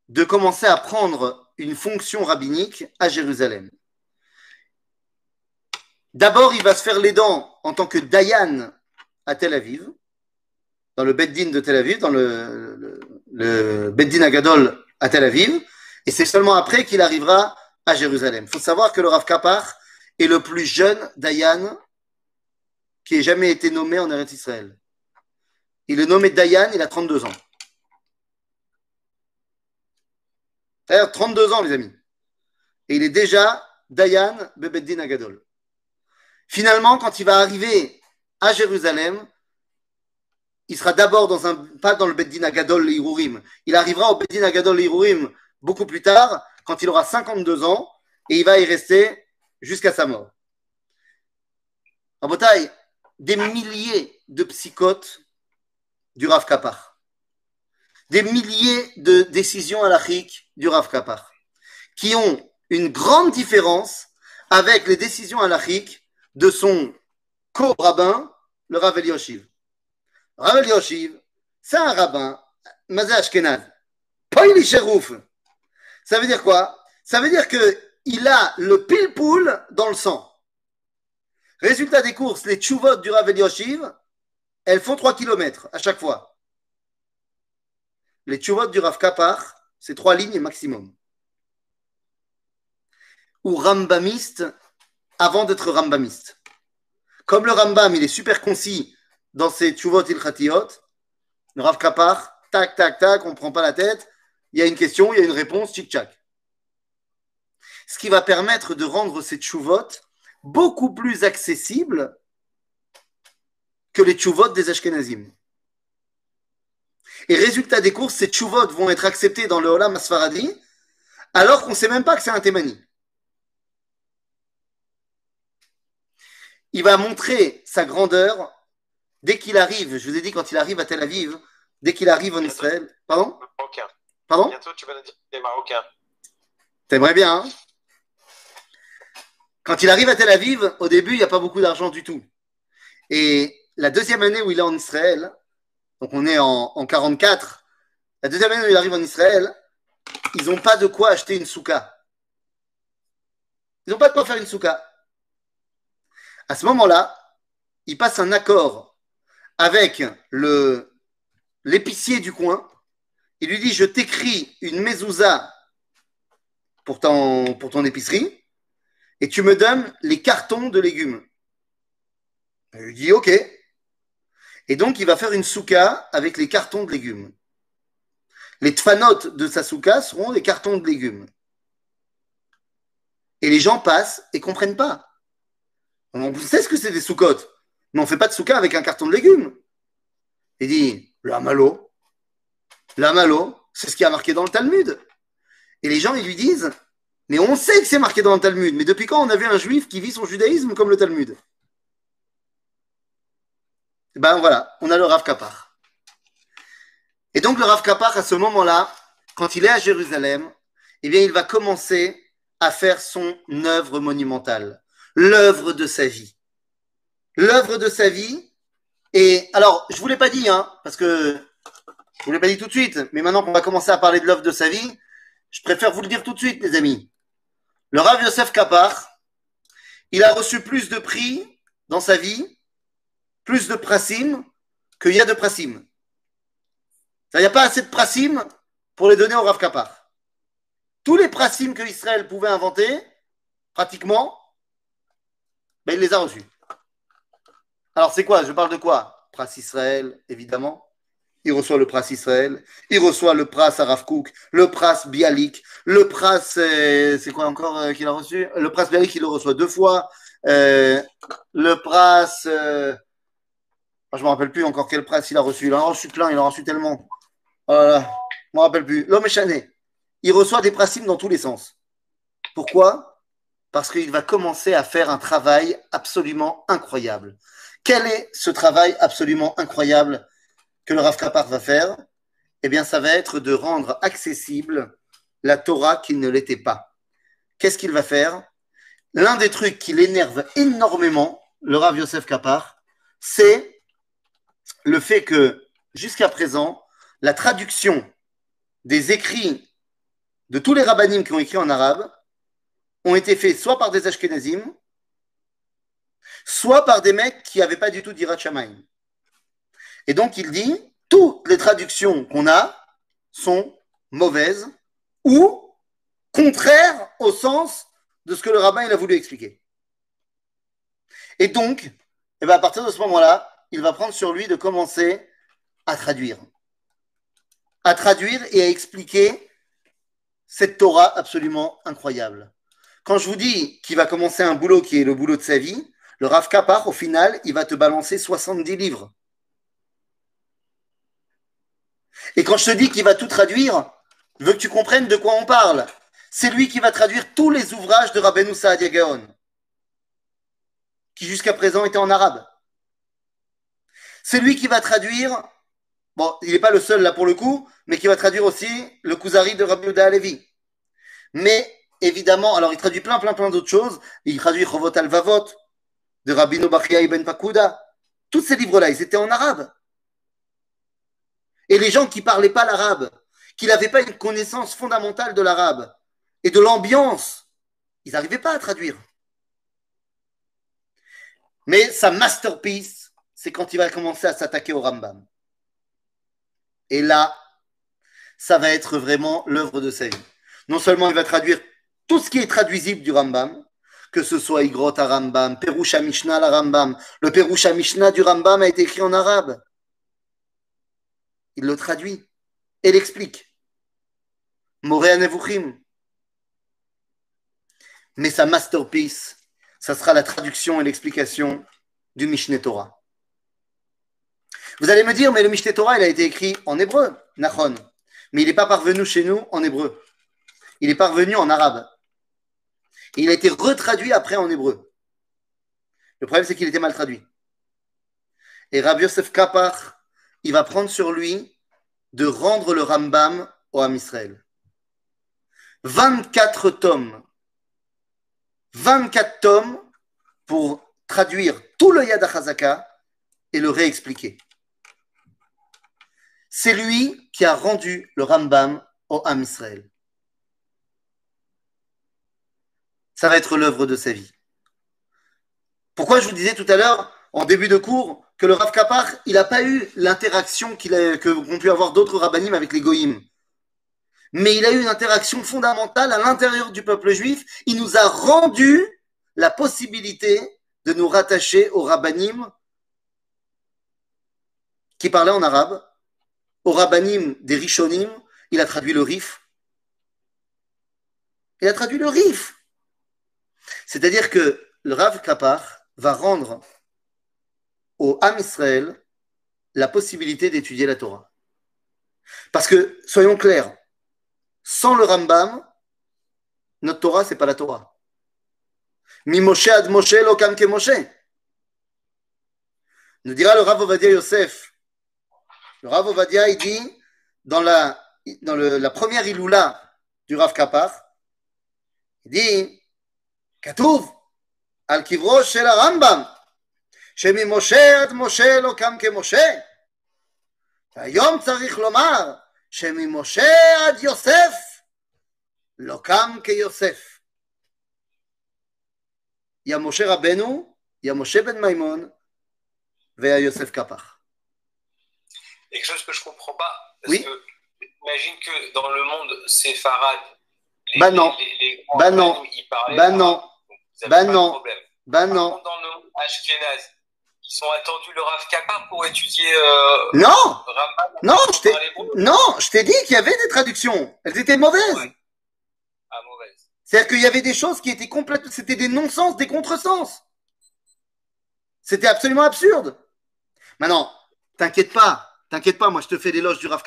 de commencer à prendre une fonction rabbinique à Jérusalem. D'abord, il va se faire les dents en tant que Dayan à Tel Aviv, dans le Beddin de Tel Aviv, dans le, le, le Beddin Agadol à Tel Aviv, et c'est seulement après qu'il arrivera à Jérusalem. Il faut savoir que le Rav Kapar est le plus jeune Dayan qui ait jamais été nommé en Eretz Israël. Il est nommé Dayan, il a 32 ans. C'est-à-dire 32 ans, les amis. Et il est déjà Dayan Bebeddin Agadol. Finalement, quand il va arriver à Jérusalem, il sera d'abord dans un, pas dans le Beddin Agadol Irurim. Il arrivera au Beddin Agadol Irurim beaucoup plus tard, quand il aura 52 ans, et il va y rester jusqu'à sa mort. En bataille, des milliers de psychotes du Rav Kapar des milliers de décisions halachiques du Rav Kapar, qui ont une grande différence avec les décisions halachiques de son co-rabbin, le Rav Elioshiv. Rav c'est un rabbin, Mazé Ashkenaz, pas Ça veut dire quoi? Ça veut dire qu'il a le pile-poule dans le sang. Résultat des courses, les tchouvot du Rav Elioshiv, elles font 3 km à chaque fois. Les tchuvot du Rav Kapar, c'est trois lignes maximum. Ou rambamiste avant d'être rambamiste. Comme le rambam, il est super concis dans ses tchuvot ilchatiot, le Rav Kapar, tac, tac, tac, on ne prend pas la tête, il y a une question, il y a une réponse, tchic-tchac. Ce qui va permettre de rendre ces tchuvot beaucoup plus accessibles que les tchuvot des Ashkenazim. Et résultat des courses, ces tchouvot vont être acceptés dans le Olam Asfaradi, alors qu'on ne sait même pas que c'est un Témani. Il va montrer sa grandeur dès qu'il arrive. Je vous ai dit quand il arrive à Tel Aviv, dès qu'il arrive en Israël. Pardon? Marocain. Pardon? Bientôt, tu vas nous dire des Marocains. T'aimerais bien, hein? Quand il arrive à Tel Aviv, au début, il n'y a pas beaucoup d'argent du tout. Et la deuxième année où il est en Israël, donc on est en, en 44. La deuxième année où il arrive en Israël, ils n'ont pas de quoi acheter une souka. Ils n'ont pas de quoi faire une souka. À ce moment-là, il passe un accord avec l'épicier du coin. Il lui dit Je t'écris une mezouza pour ton, pour ton épicerie et tu me donnes les cartons de légumes. Il lui dit Ok. Et donc, il va faire une souka avec les cartons de légumes. Les tfanotes de sa souka seront des cartons de légumes. Et les gens passent et comprennent pas. On sait ce que c'est des soukotes, mais on ne fait pas de souka avec un carton de légumes. Il dit, la malo, la malo, c'est ce qui a marqué dans le Talmud. Et les gens, ils lui disent, mais on sait que c'est marqué dans le Talmud, mais depuis quand on avait un juif qui vit son judaïsme comme le Talmud? Ben voilà, on a le Rav Kapar. Et donc le Rav Kapar, à ce moment-là, quand il est à Jérusalem, eh bien, il va commencer à faire son œuvre monumentale, l'œuvre de sa vie. L'œuvre de sa vie. Et alors, je vous l'ai pas dit, hein, parce que Je vous l'ai pas dit tout de suite, mais maintenant qu'on va commencer à parler de l'œuvre de sa vie, je préfère vous le dire tout de suite, les amis. Le Rav Yosef Kapar, il a reçu plus de prix dans sa vie, plus de prasim qu'il y a de prasim. Il n'y a pas assez de prasim pour les donner au Rav Kapar. Tous les prasim que Israël pouvait inventer, pratiquement, ben, il les a reçus. Alors c'est quoi? Je parle de quoi? Pras Israël, évidemment. Il reçoit le Pras Israël. Il reçoit le Pras Araf Kouk, le Pras Bialik, le Pras, euh, c'est quoi encore euh, qu'il a reçu? Le Pras Bialik, il le reçoit deux fois. Euh, le Pras, euh, je ne me rappelle plus encore quel Pras il a reçu. Il en a reçu plein, il en a reçu tellement. Voilà, je ne me rappelle plus. L'homme est chané. Il reçoit des prasim dans tous les sens. Pourquoi? Parce qu'il va commencer à faire un travail absolument incroyable. Quel est ce travail absolument incroyable que le Rav Kapar va faire? Eh bien, ça va être de rendre accessible la Torah qui ne l'était pas. Qu'est-ce qu'il va faire? L'un des trucs qui l'énerve énormément, le Rav Yosef Kapar, c'est le fait que jusqu'à présent, la traduction des écrits de tous les rabbinim qui ont écrit en arabe ont été faits soit par des Ashkenazim, soit par des mecs qui n'avaient pas du tout d'Irat Shamaim. Et donc il dit, toutes les traductions qu'on a sont mauvaises ou contraires au sens de ce que le rabbin a voulu expliquer. Et donc, eh ben, à partir de ce moment-là, il va prendre sur lui de commencer à traduire. À traduire et à expliquer cette Torah absolument incroyable. Quand je vous dis qu'il va commencer un boulot qui est le boulot de sa vie, le Rav Kapar, au final, il va te balancer 70 livres. Et quand je te dis qu'il va tout traduire, je veux que tu comprennes de quoi on parle. C'est lui qui va traduire tous les ouvrages de Rabbeinu Saadia Gaon, qui jusqu'à présent étaient en arabe. C'est lui qui va traduire, bon, il n'est pas le seul là pour le coup, mais qui va traduire aussi le Kuzari de Rabbi Alevi. Mais évidemment, alors il traduit plein, plein, plein d'autres choses. Il traduit Chovot al-Vavot, de Rabbi Bachia ibn Pakuda. Tous ces livres-là, ils étaient en arabe. Et les gens qui parlaient pas l'arabe, qui n'avaient pas une connaissance fondamentale de l'arabe et de l'ambiance, ils n'arrivaient pas à traduire. Mais sa masterpiece, c'est quand il va commencer à s'attaquer au Rambam. Et là, ça va être vraiment l'œuvre de sa vie. Non seulement il va traduire tout ce qui est traduisible du Rambam, que ce soit Igrot Rambam, Perusha Mishnah. Le Perusha Mishnah du Rambam a été écrit en arabe. Il le traduit et l'explique. Mais sa masterpiece, ça sera la traduction et l'explication du Mishneh Torah. Vous allez me dire, mais le Mishneh Torah, il a été écrit en hébreu, Nachon. Mais il n'est pas parvenu chez nous en hébreu. Il est parvenu en arabe. Il a été retraduit après en hébreu. Le problème, c'est qu'il était mal traduit. Et Rabbi Yosef Kapar, il va prendre sur lui de rendre le Rambam au Ham Israël. 24 tomes. 24 tomes pour traduire tout le Yad HaZaka et le réexpliquer. C'est lui qui a rendu le Rambam au Ham Israël. Ça va être l'œuvre de sa vie. Pourquoi je vous disais tout à l'heure, en début de cours, que le Rav Kapar, il n'a pas eu l'interaction qu'ont pu avoir d'autres rabbinim avec les goïms. Mais il a eu une interaction fondamentale à l'intérieur du peuple juif. Il nous a rendu la possibilité de nous rattacher aux rabbinim qui parlaient en arabe, aux rabbinim des rishonim. Il a traduit le rif. Il a traduit le rif. C'est-à-dire que le Rav Kapar va rendre au Ham Israël la possibilité d'étudier la Torah. Parce que, soyons clairs, sans le Rambam, notre Torah, c'est pas la Torah. Mi Moshe ad Moshe lo ke Moshe. Nous dira le Rav Ovadia Yosef. Le Rav Ovadia, il dit, dans la première Iloula du Rav Kapar, il dit, כתוב על קברו של הרמב"ם, שממשה עד משה לא קם כמשה. והיום צריך לומר שממשה עד יוסף לא קם כיוסף. Il y a Moshe Rabbeinu, il y a Moshe Ben Maimon, et il y a Yosef Kapach. Et quelque chose que je comprends pas, parce Oui. que j'imagine que dans le monde séfarade, les, Bah non. les, les, les grands Bah non. Rabbanim, ils parlaient Bah arabe, non. donc vous avez pas non. de problème. Ben Par non, contre, dans le monde Ashkenaz, ils ont attendu le Rav Kappa pour étudier euh, non, non, je t'ai, non, je t'ai dit qu'il y avait des traductions. Elles étaient mauvaises. Ouais. Ah, mauvaise. C'est-à-dire qu'il y avait des choses qui étaient complètes, c'était des non-sens, des contresens. C'était absolument absurde. Maintenant, t'inquiète pas, t'inquiète pas, moi je te fais l'éloge du Rav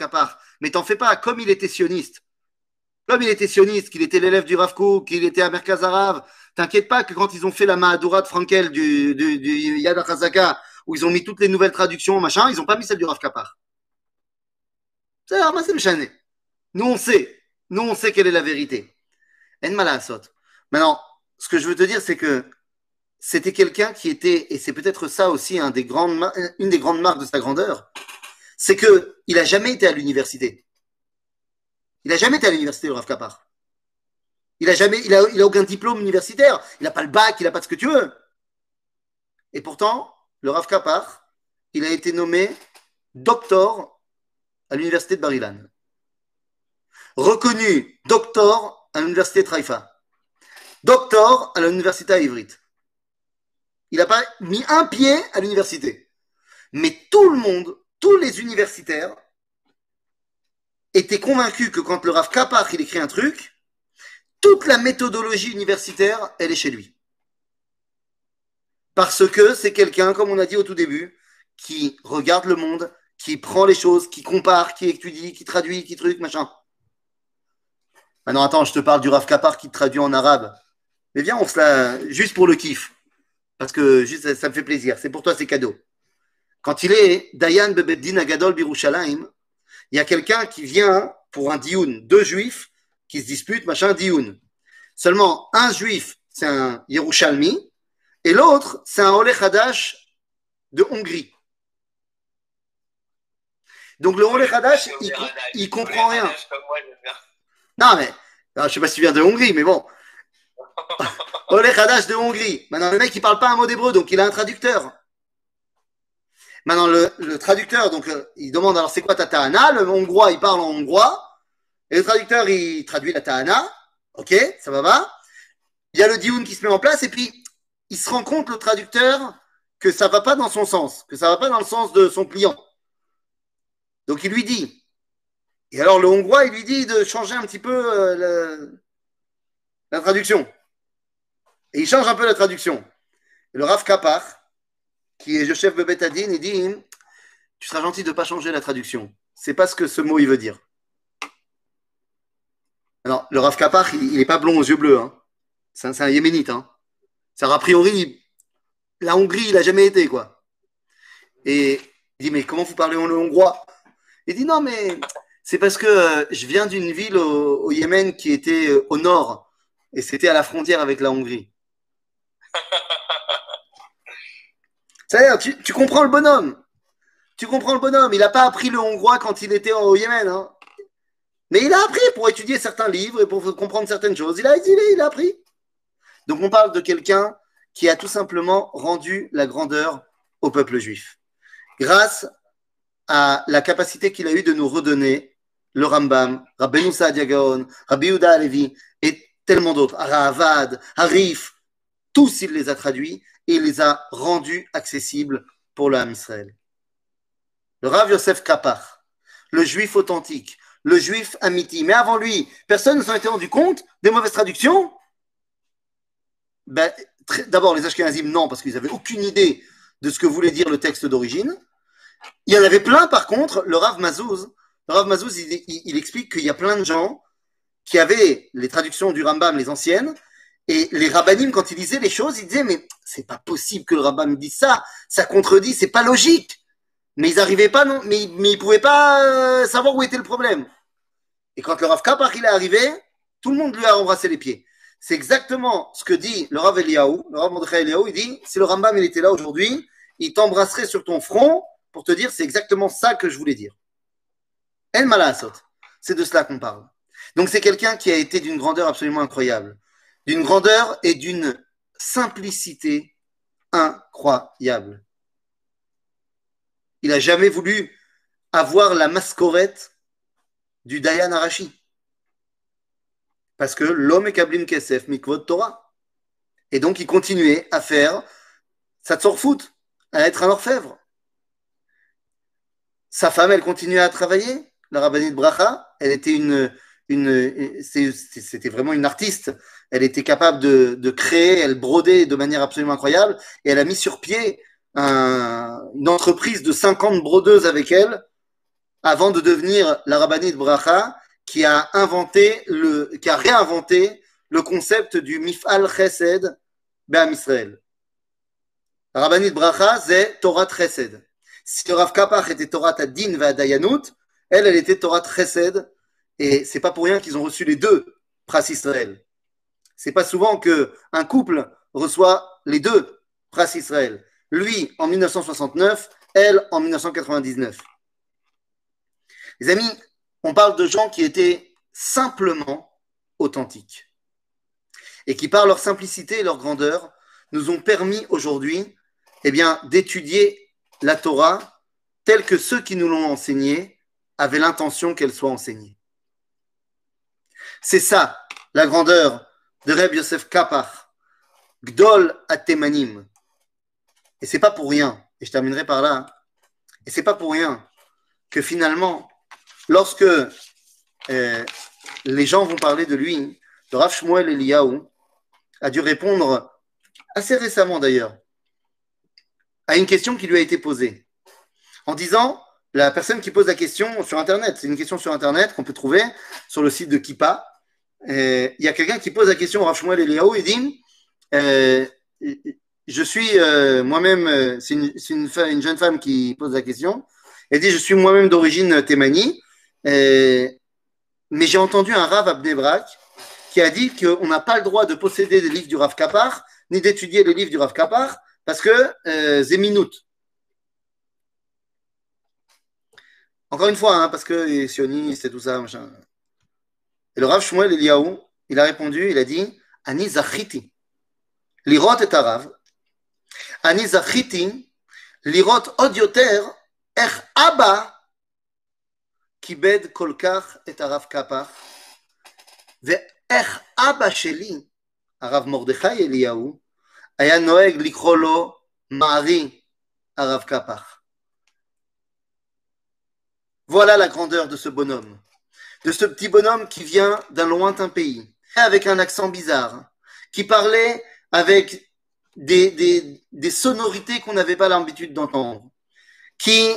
mais t'en fais pas, comme il était sioniste, comme il était sioniste, qu'il était l'élève du Rav qu'il était à t'inquiète pas que quand ils ont fait la Mahadura de Frankel du, du, Yad où ils ont mis toutes les nouvelles traductions, machin, ils ont pas mis celle du Rav Kapar. C'est le chané. Nous on sait, nous on sait quelle est la vérité. En mal à Assot. Maintenant, ce que je veux te dire, c'est que c'était quelqu'un qui était, et c'est peut-être ça aussi une des grandes marques de sa grandeur, c'est que il a jamais été à l'université. Il a jamais été à l'université, le Rav Kapar. Il a jamais, il a, aucun diplôme universitaire. Il n'a pas le bac, il n'a pas de ce que tu veux. Et pourtant, le Rav Kapar, il a été nommé docteur à l'université de Bar-Ilan. Reconnu docteur à l'université de Haïfa. Docteur à l'université ivrite. Il n'a pas mis un pied à l'université. Mais tout le monde, tous les universitaires, étaient convaincus que quand le Rav Kapach il écrit un truc, toute la méthodologie universitaire, elle est chez lui. Parce que c'est quelqu'un, comme on a dit au tout début, qui regarde le monde, qui prend les choses, qui compare, qui étudie, qui traduit, qui truc, machin. Maintenant, attends, je te parle du Rav Kapar qui traduit en arabe. Mais viens, on se la. Juste pour le kiff. Parce que juste, ça, ça me fait plaisir. C'est pour toi, c'est cadeau. Quand il est Dayan Bebeddin Agadol Birushalayim, il y a quelqu'un qui vient pour un dioun, deux juifs qui se disputent, machin, dioun. Seulement, un juif, c'est un Yerushalmi, et l'autre, c'est un Oleh Hadash de Hongrie. Donc le Oleh Hadash, il, il comprend rien. Non, mais alors, je sais pas si tu viens de Hongrie, mais bon. Oleh Hadash de Hongrie. Maintenant, le mec, il parle pas un mot d'hébreu, donc il a un traducteur. Maintenant, le, traducteur, donc, euh, il demande alors c'est quoi ta Tahana? Le hongrois, il parle en hongrois. Et le traducteur, il traduit la Tahana. Ok, ça va, va. Il y a le dioun qui se met en place, et puis il se rend compte, le traducteur, que ça va pas dans son sens, que ça va pas dans le sens de son client. Donc, il lui dit, et alors le hongrois, il lui dit de changer un petit peu euh, la traduction. Et il change un peu la traduction. Le Rav Kapar, qui est le chef de Betadine, il dit Tu seras gentil de ne pas changer la traduction. C'est pas ce que ce mot il veut dire. Alors, le Rav Kapar, il n'est pas blond aux yeux bleus. Hein. C'est un, yéménite. Hein. C'est a priori, la Hongrie, il n'a jamais été, quoi. Et il dit Mais comment vous parlez le hongrois? Il dit Non, mais c'est parce que euh, je viens d'une ville au, au Yémen qui était euh, au nord et c'était à la frontière avec la Hongrie. C'est-à-dire, tu, comprends le bonhomme. Tu comprends le bonhomme. Il n'a pas appris le hongrois quand il était au Yémen. hein. Mais il a appris pour étudier certains livres et pour comprendre certaines choses. Il a, il a, il a appris. Donc on parle de quelqu'un qui a tout simplement rendu la grandeur au peuple juif. Grâce à la capacité qu'il a eue de nous redonner le Rambam, Rabbeinu Saadia Gaon, Rabbi Yehuda Alevi et tellement d'autres, Aravad, Harif, tous il les a traduits et les a rendus accessibles pour le Ham Israël. Le Rav Yosef Kapar, le juif authentique, le juif amiti, mais avant lui, personne ne s'en était rendu compte des mauvaises traductions? Ben, D'abord, les Ashkenazim, non, parce qu'ils n'avaient aucune idée de ce que voulait dire le texte d'origine. Il y en avait plein, par contre, le Rav Mazouz, le Rav Mazouz, il explique qu'il y a plein de gens qui avaient les traductions du Rambam, les anciennes, et les rabbinim, quand ils lisaient les choses, ils disaient, mais c'est pas possible que le Rambam dise ça, ça contredit, c'est pas logique. Mais ils n'arrivaient pas, non, mais, ils pouvaient pas euh, savoir où était le problème. Et quand le Rav Kapar, il est arrivé, tout le monde lui a embrassé les pieds. C'est exactement ce que dit le Rav Eliaou, le Rav Mordechai Eliaou, il dit, si le Rambam, il était là aujourd'hui, il t'embrasserait sur ton front pour te dire, c'est exactement ça que je voulais dire. El Malasot. C'est de cela qu'on parle. Donc c'est quelqu'un qui a été d'une grandeur absolument incroyable. D'une grandeur et d'une simplicité incroyable. Il n'a jamais voulu avoir la mascorette du Dayan Arashi. Parce que l'homme est Kablim Kesef, Mikvot Torah. Et donc il continuait à faire sa foot, à être un orfèvre. Sa femme, elle continuait à travailler, la rabbinite Bracha. Elle était une, une c'était vraiment une artiste. Elle était capable de, créer, elle brodait de manière absolument incroyable. Et elle a mis sur pied un, une entreprise de 50 brodeuses avec elle avant de devenir la rabbinite Bracha qui a inventé qui a réinventé le concept du mifal chesed be'am Israël. La rabbinite Bracha, c'est Torah chesed. Si le Rav Kapach était Torah Adin Dayanut, elle, elle était Torah chesed. Et c'est pas pour rien qu'ils ont reçu les deux pras Israël. C'est pas souvent que un couple reçoit les deux pras Israël. Lui en 1969, elle en 1999. Les amis, on parle de gens qui étaient simplement authentiques et qui, par leur simplicité et leur grandeur, nous ont permis aujourd'hui eh bien, d'étudier la Torah telle que ceux qui nous l'ont enseignée avaient l'intention qu'elle soit enseignée. C'est ça, la grandeur de Reb Yosef Kapach, Gdol Atemanim. Et c'est pas pour rien, et je terminerai par là, et c'est pas pour rien que finalement, lorsque euh, les gens vont parler de lui, le Rav Shmuel Eliyahu a dû répondre assez récemment d'ailleurs à une question qui lui a été posée en disant la personne qui pose la question sur Internet, c'est une question sur Internet qu'on peut trouver sur le site de Euh, il y a quelqu'un qui pose la question au Rav Shmuel Eliyahu et dit euh, Je suis euh, moi-même, c'est une, une, une, jeune femme qui pose la question, elle dit Je suis moi-même d'origine Témani, mais j'ai entendu un Rav Abdebrak qui a dit qu'on n'a pas le droit de posséder des livres du Rav Kapar, ni d'étudier les livres du Rav Kapar, parce que minute. Encore une fois, hein, parce que les sionistes et tout ça, machin. Et le Rav Shmuel Eliyahu, il a répondu, il a dit Ani zachiti. Lirot et Arav. Ani zachiti. Lirot od yoter. ech abba. כיבד כל כך את הרב קפח, ואיך אבא שלי, הרב מרדכי אליהו, היה נוהג לקרוא לו מערי הרב קפח. Voilà la grandeur de ce bonhomme, de ce petit bonhomme qui vient d'un lointain pays, avec un accent bizarre, qui parlait avec des, des, des sonorités qu'on n'avait pas l'habitude d'entendre, qui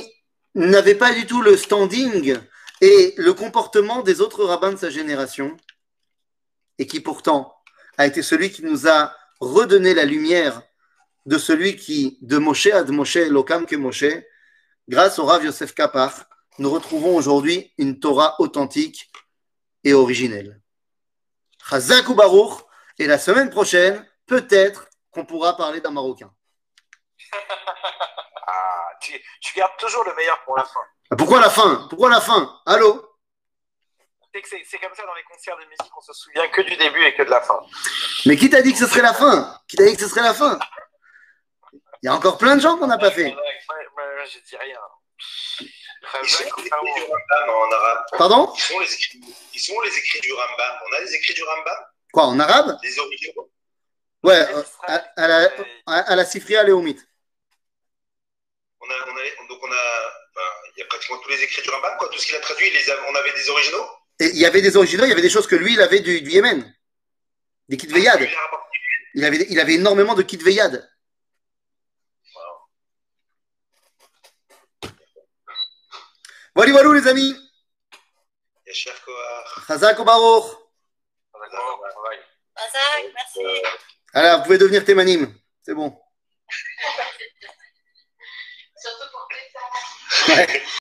n'avait pas du tout le standing et le comportement des autres rabbins de sa génération, et qui pourtant a été celui qui nous a redonné la lumière de celui qui, de Moshe de Moshe, l'Okam que Moshe, grâce au Rav Yosef Kapar, nous retrouvons aujourd'hui une Torah authentique et originelle. Chazak ou Baruch, et la semaine prochaine, peut-être qu'on pourra parler d'un Marocain. ah, tu, tu gardes toujours le meilleur pour la fin. Pourquoi la fin? Pourquoi la fin? Allô? C'est comme ça dans les concerts de musique, on se souvient que du début et que de la fin. Mais qui t'a dit que ce serait la fin? Qui t'a dit que ce serait la fin? Il y a encore plein de gens qu'on n'a pas fait. Je dis rien. Ils sont les écrits du Rambam en arabe. Pardon ils sont, les écrits, ils sont les écrits du Rambam. On a les écrits du Rambam Quoi, en arabe Les originaux Ouais, à, à, la, à, à la Sifria Léomite. On a, on a, donc on a, il y a pratiquement tous les écrits du Rambam, quoi. Tout ce qu'il a traduit, les on avait des originaux Et il y avait des originaux, il y avait des choses que lui, il avait du, du Yémen. Des Kitveyad. Il a rapporté. Il avait, il avait énormément de Kitveyad. Voilà, voilà les amis. Yasher Koach. Chazak ou Baruch. Mazak, merci. Alors, vous pouvez devenir témanim. C'est bon. Surtout pour plus tard.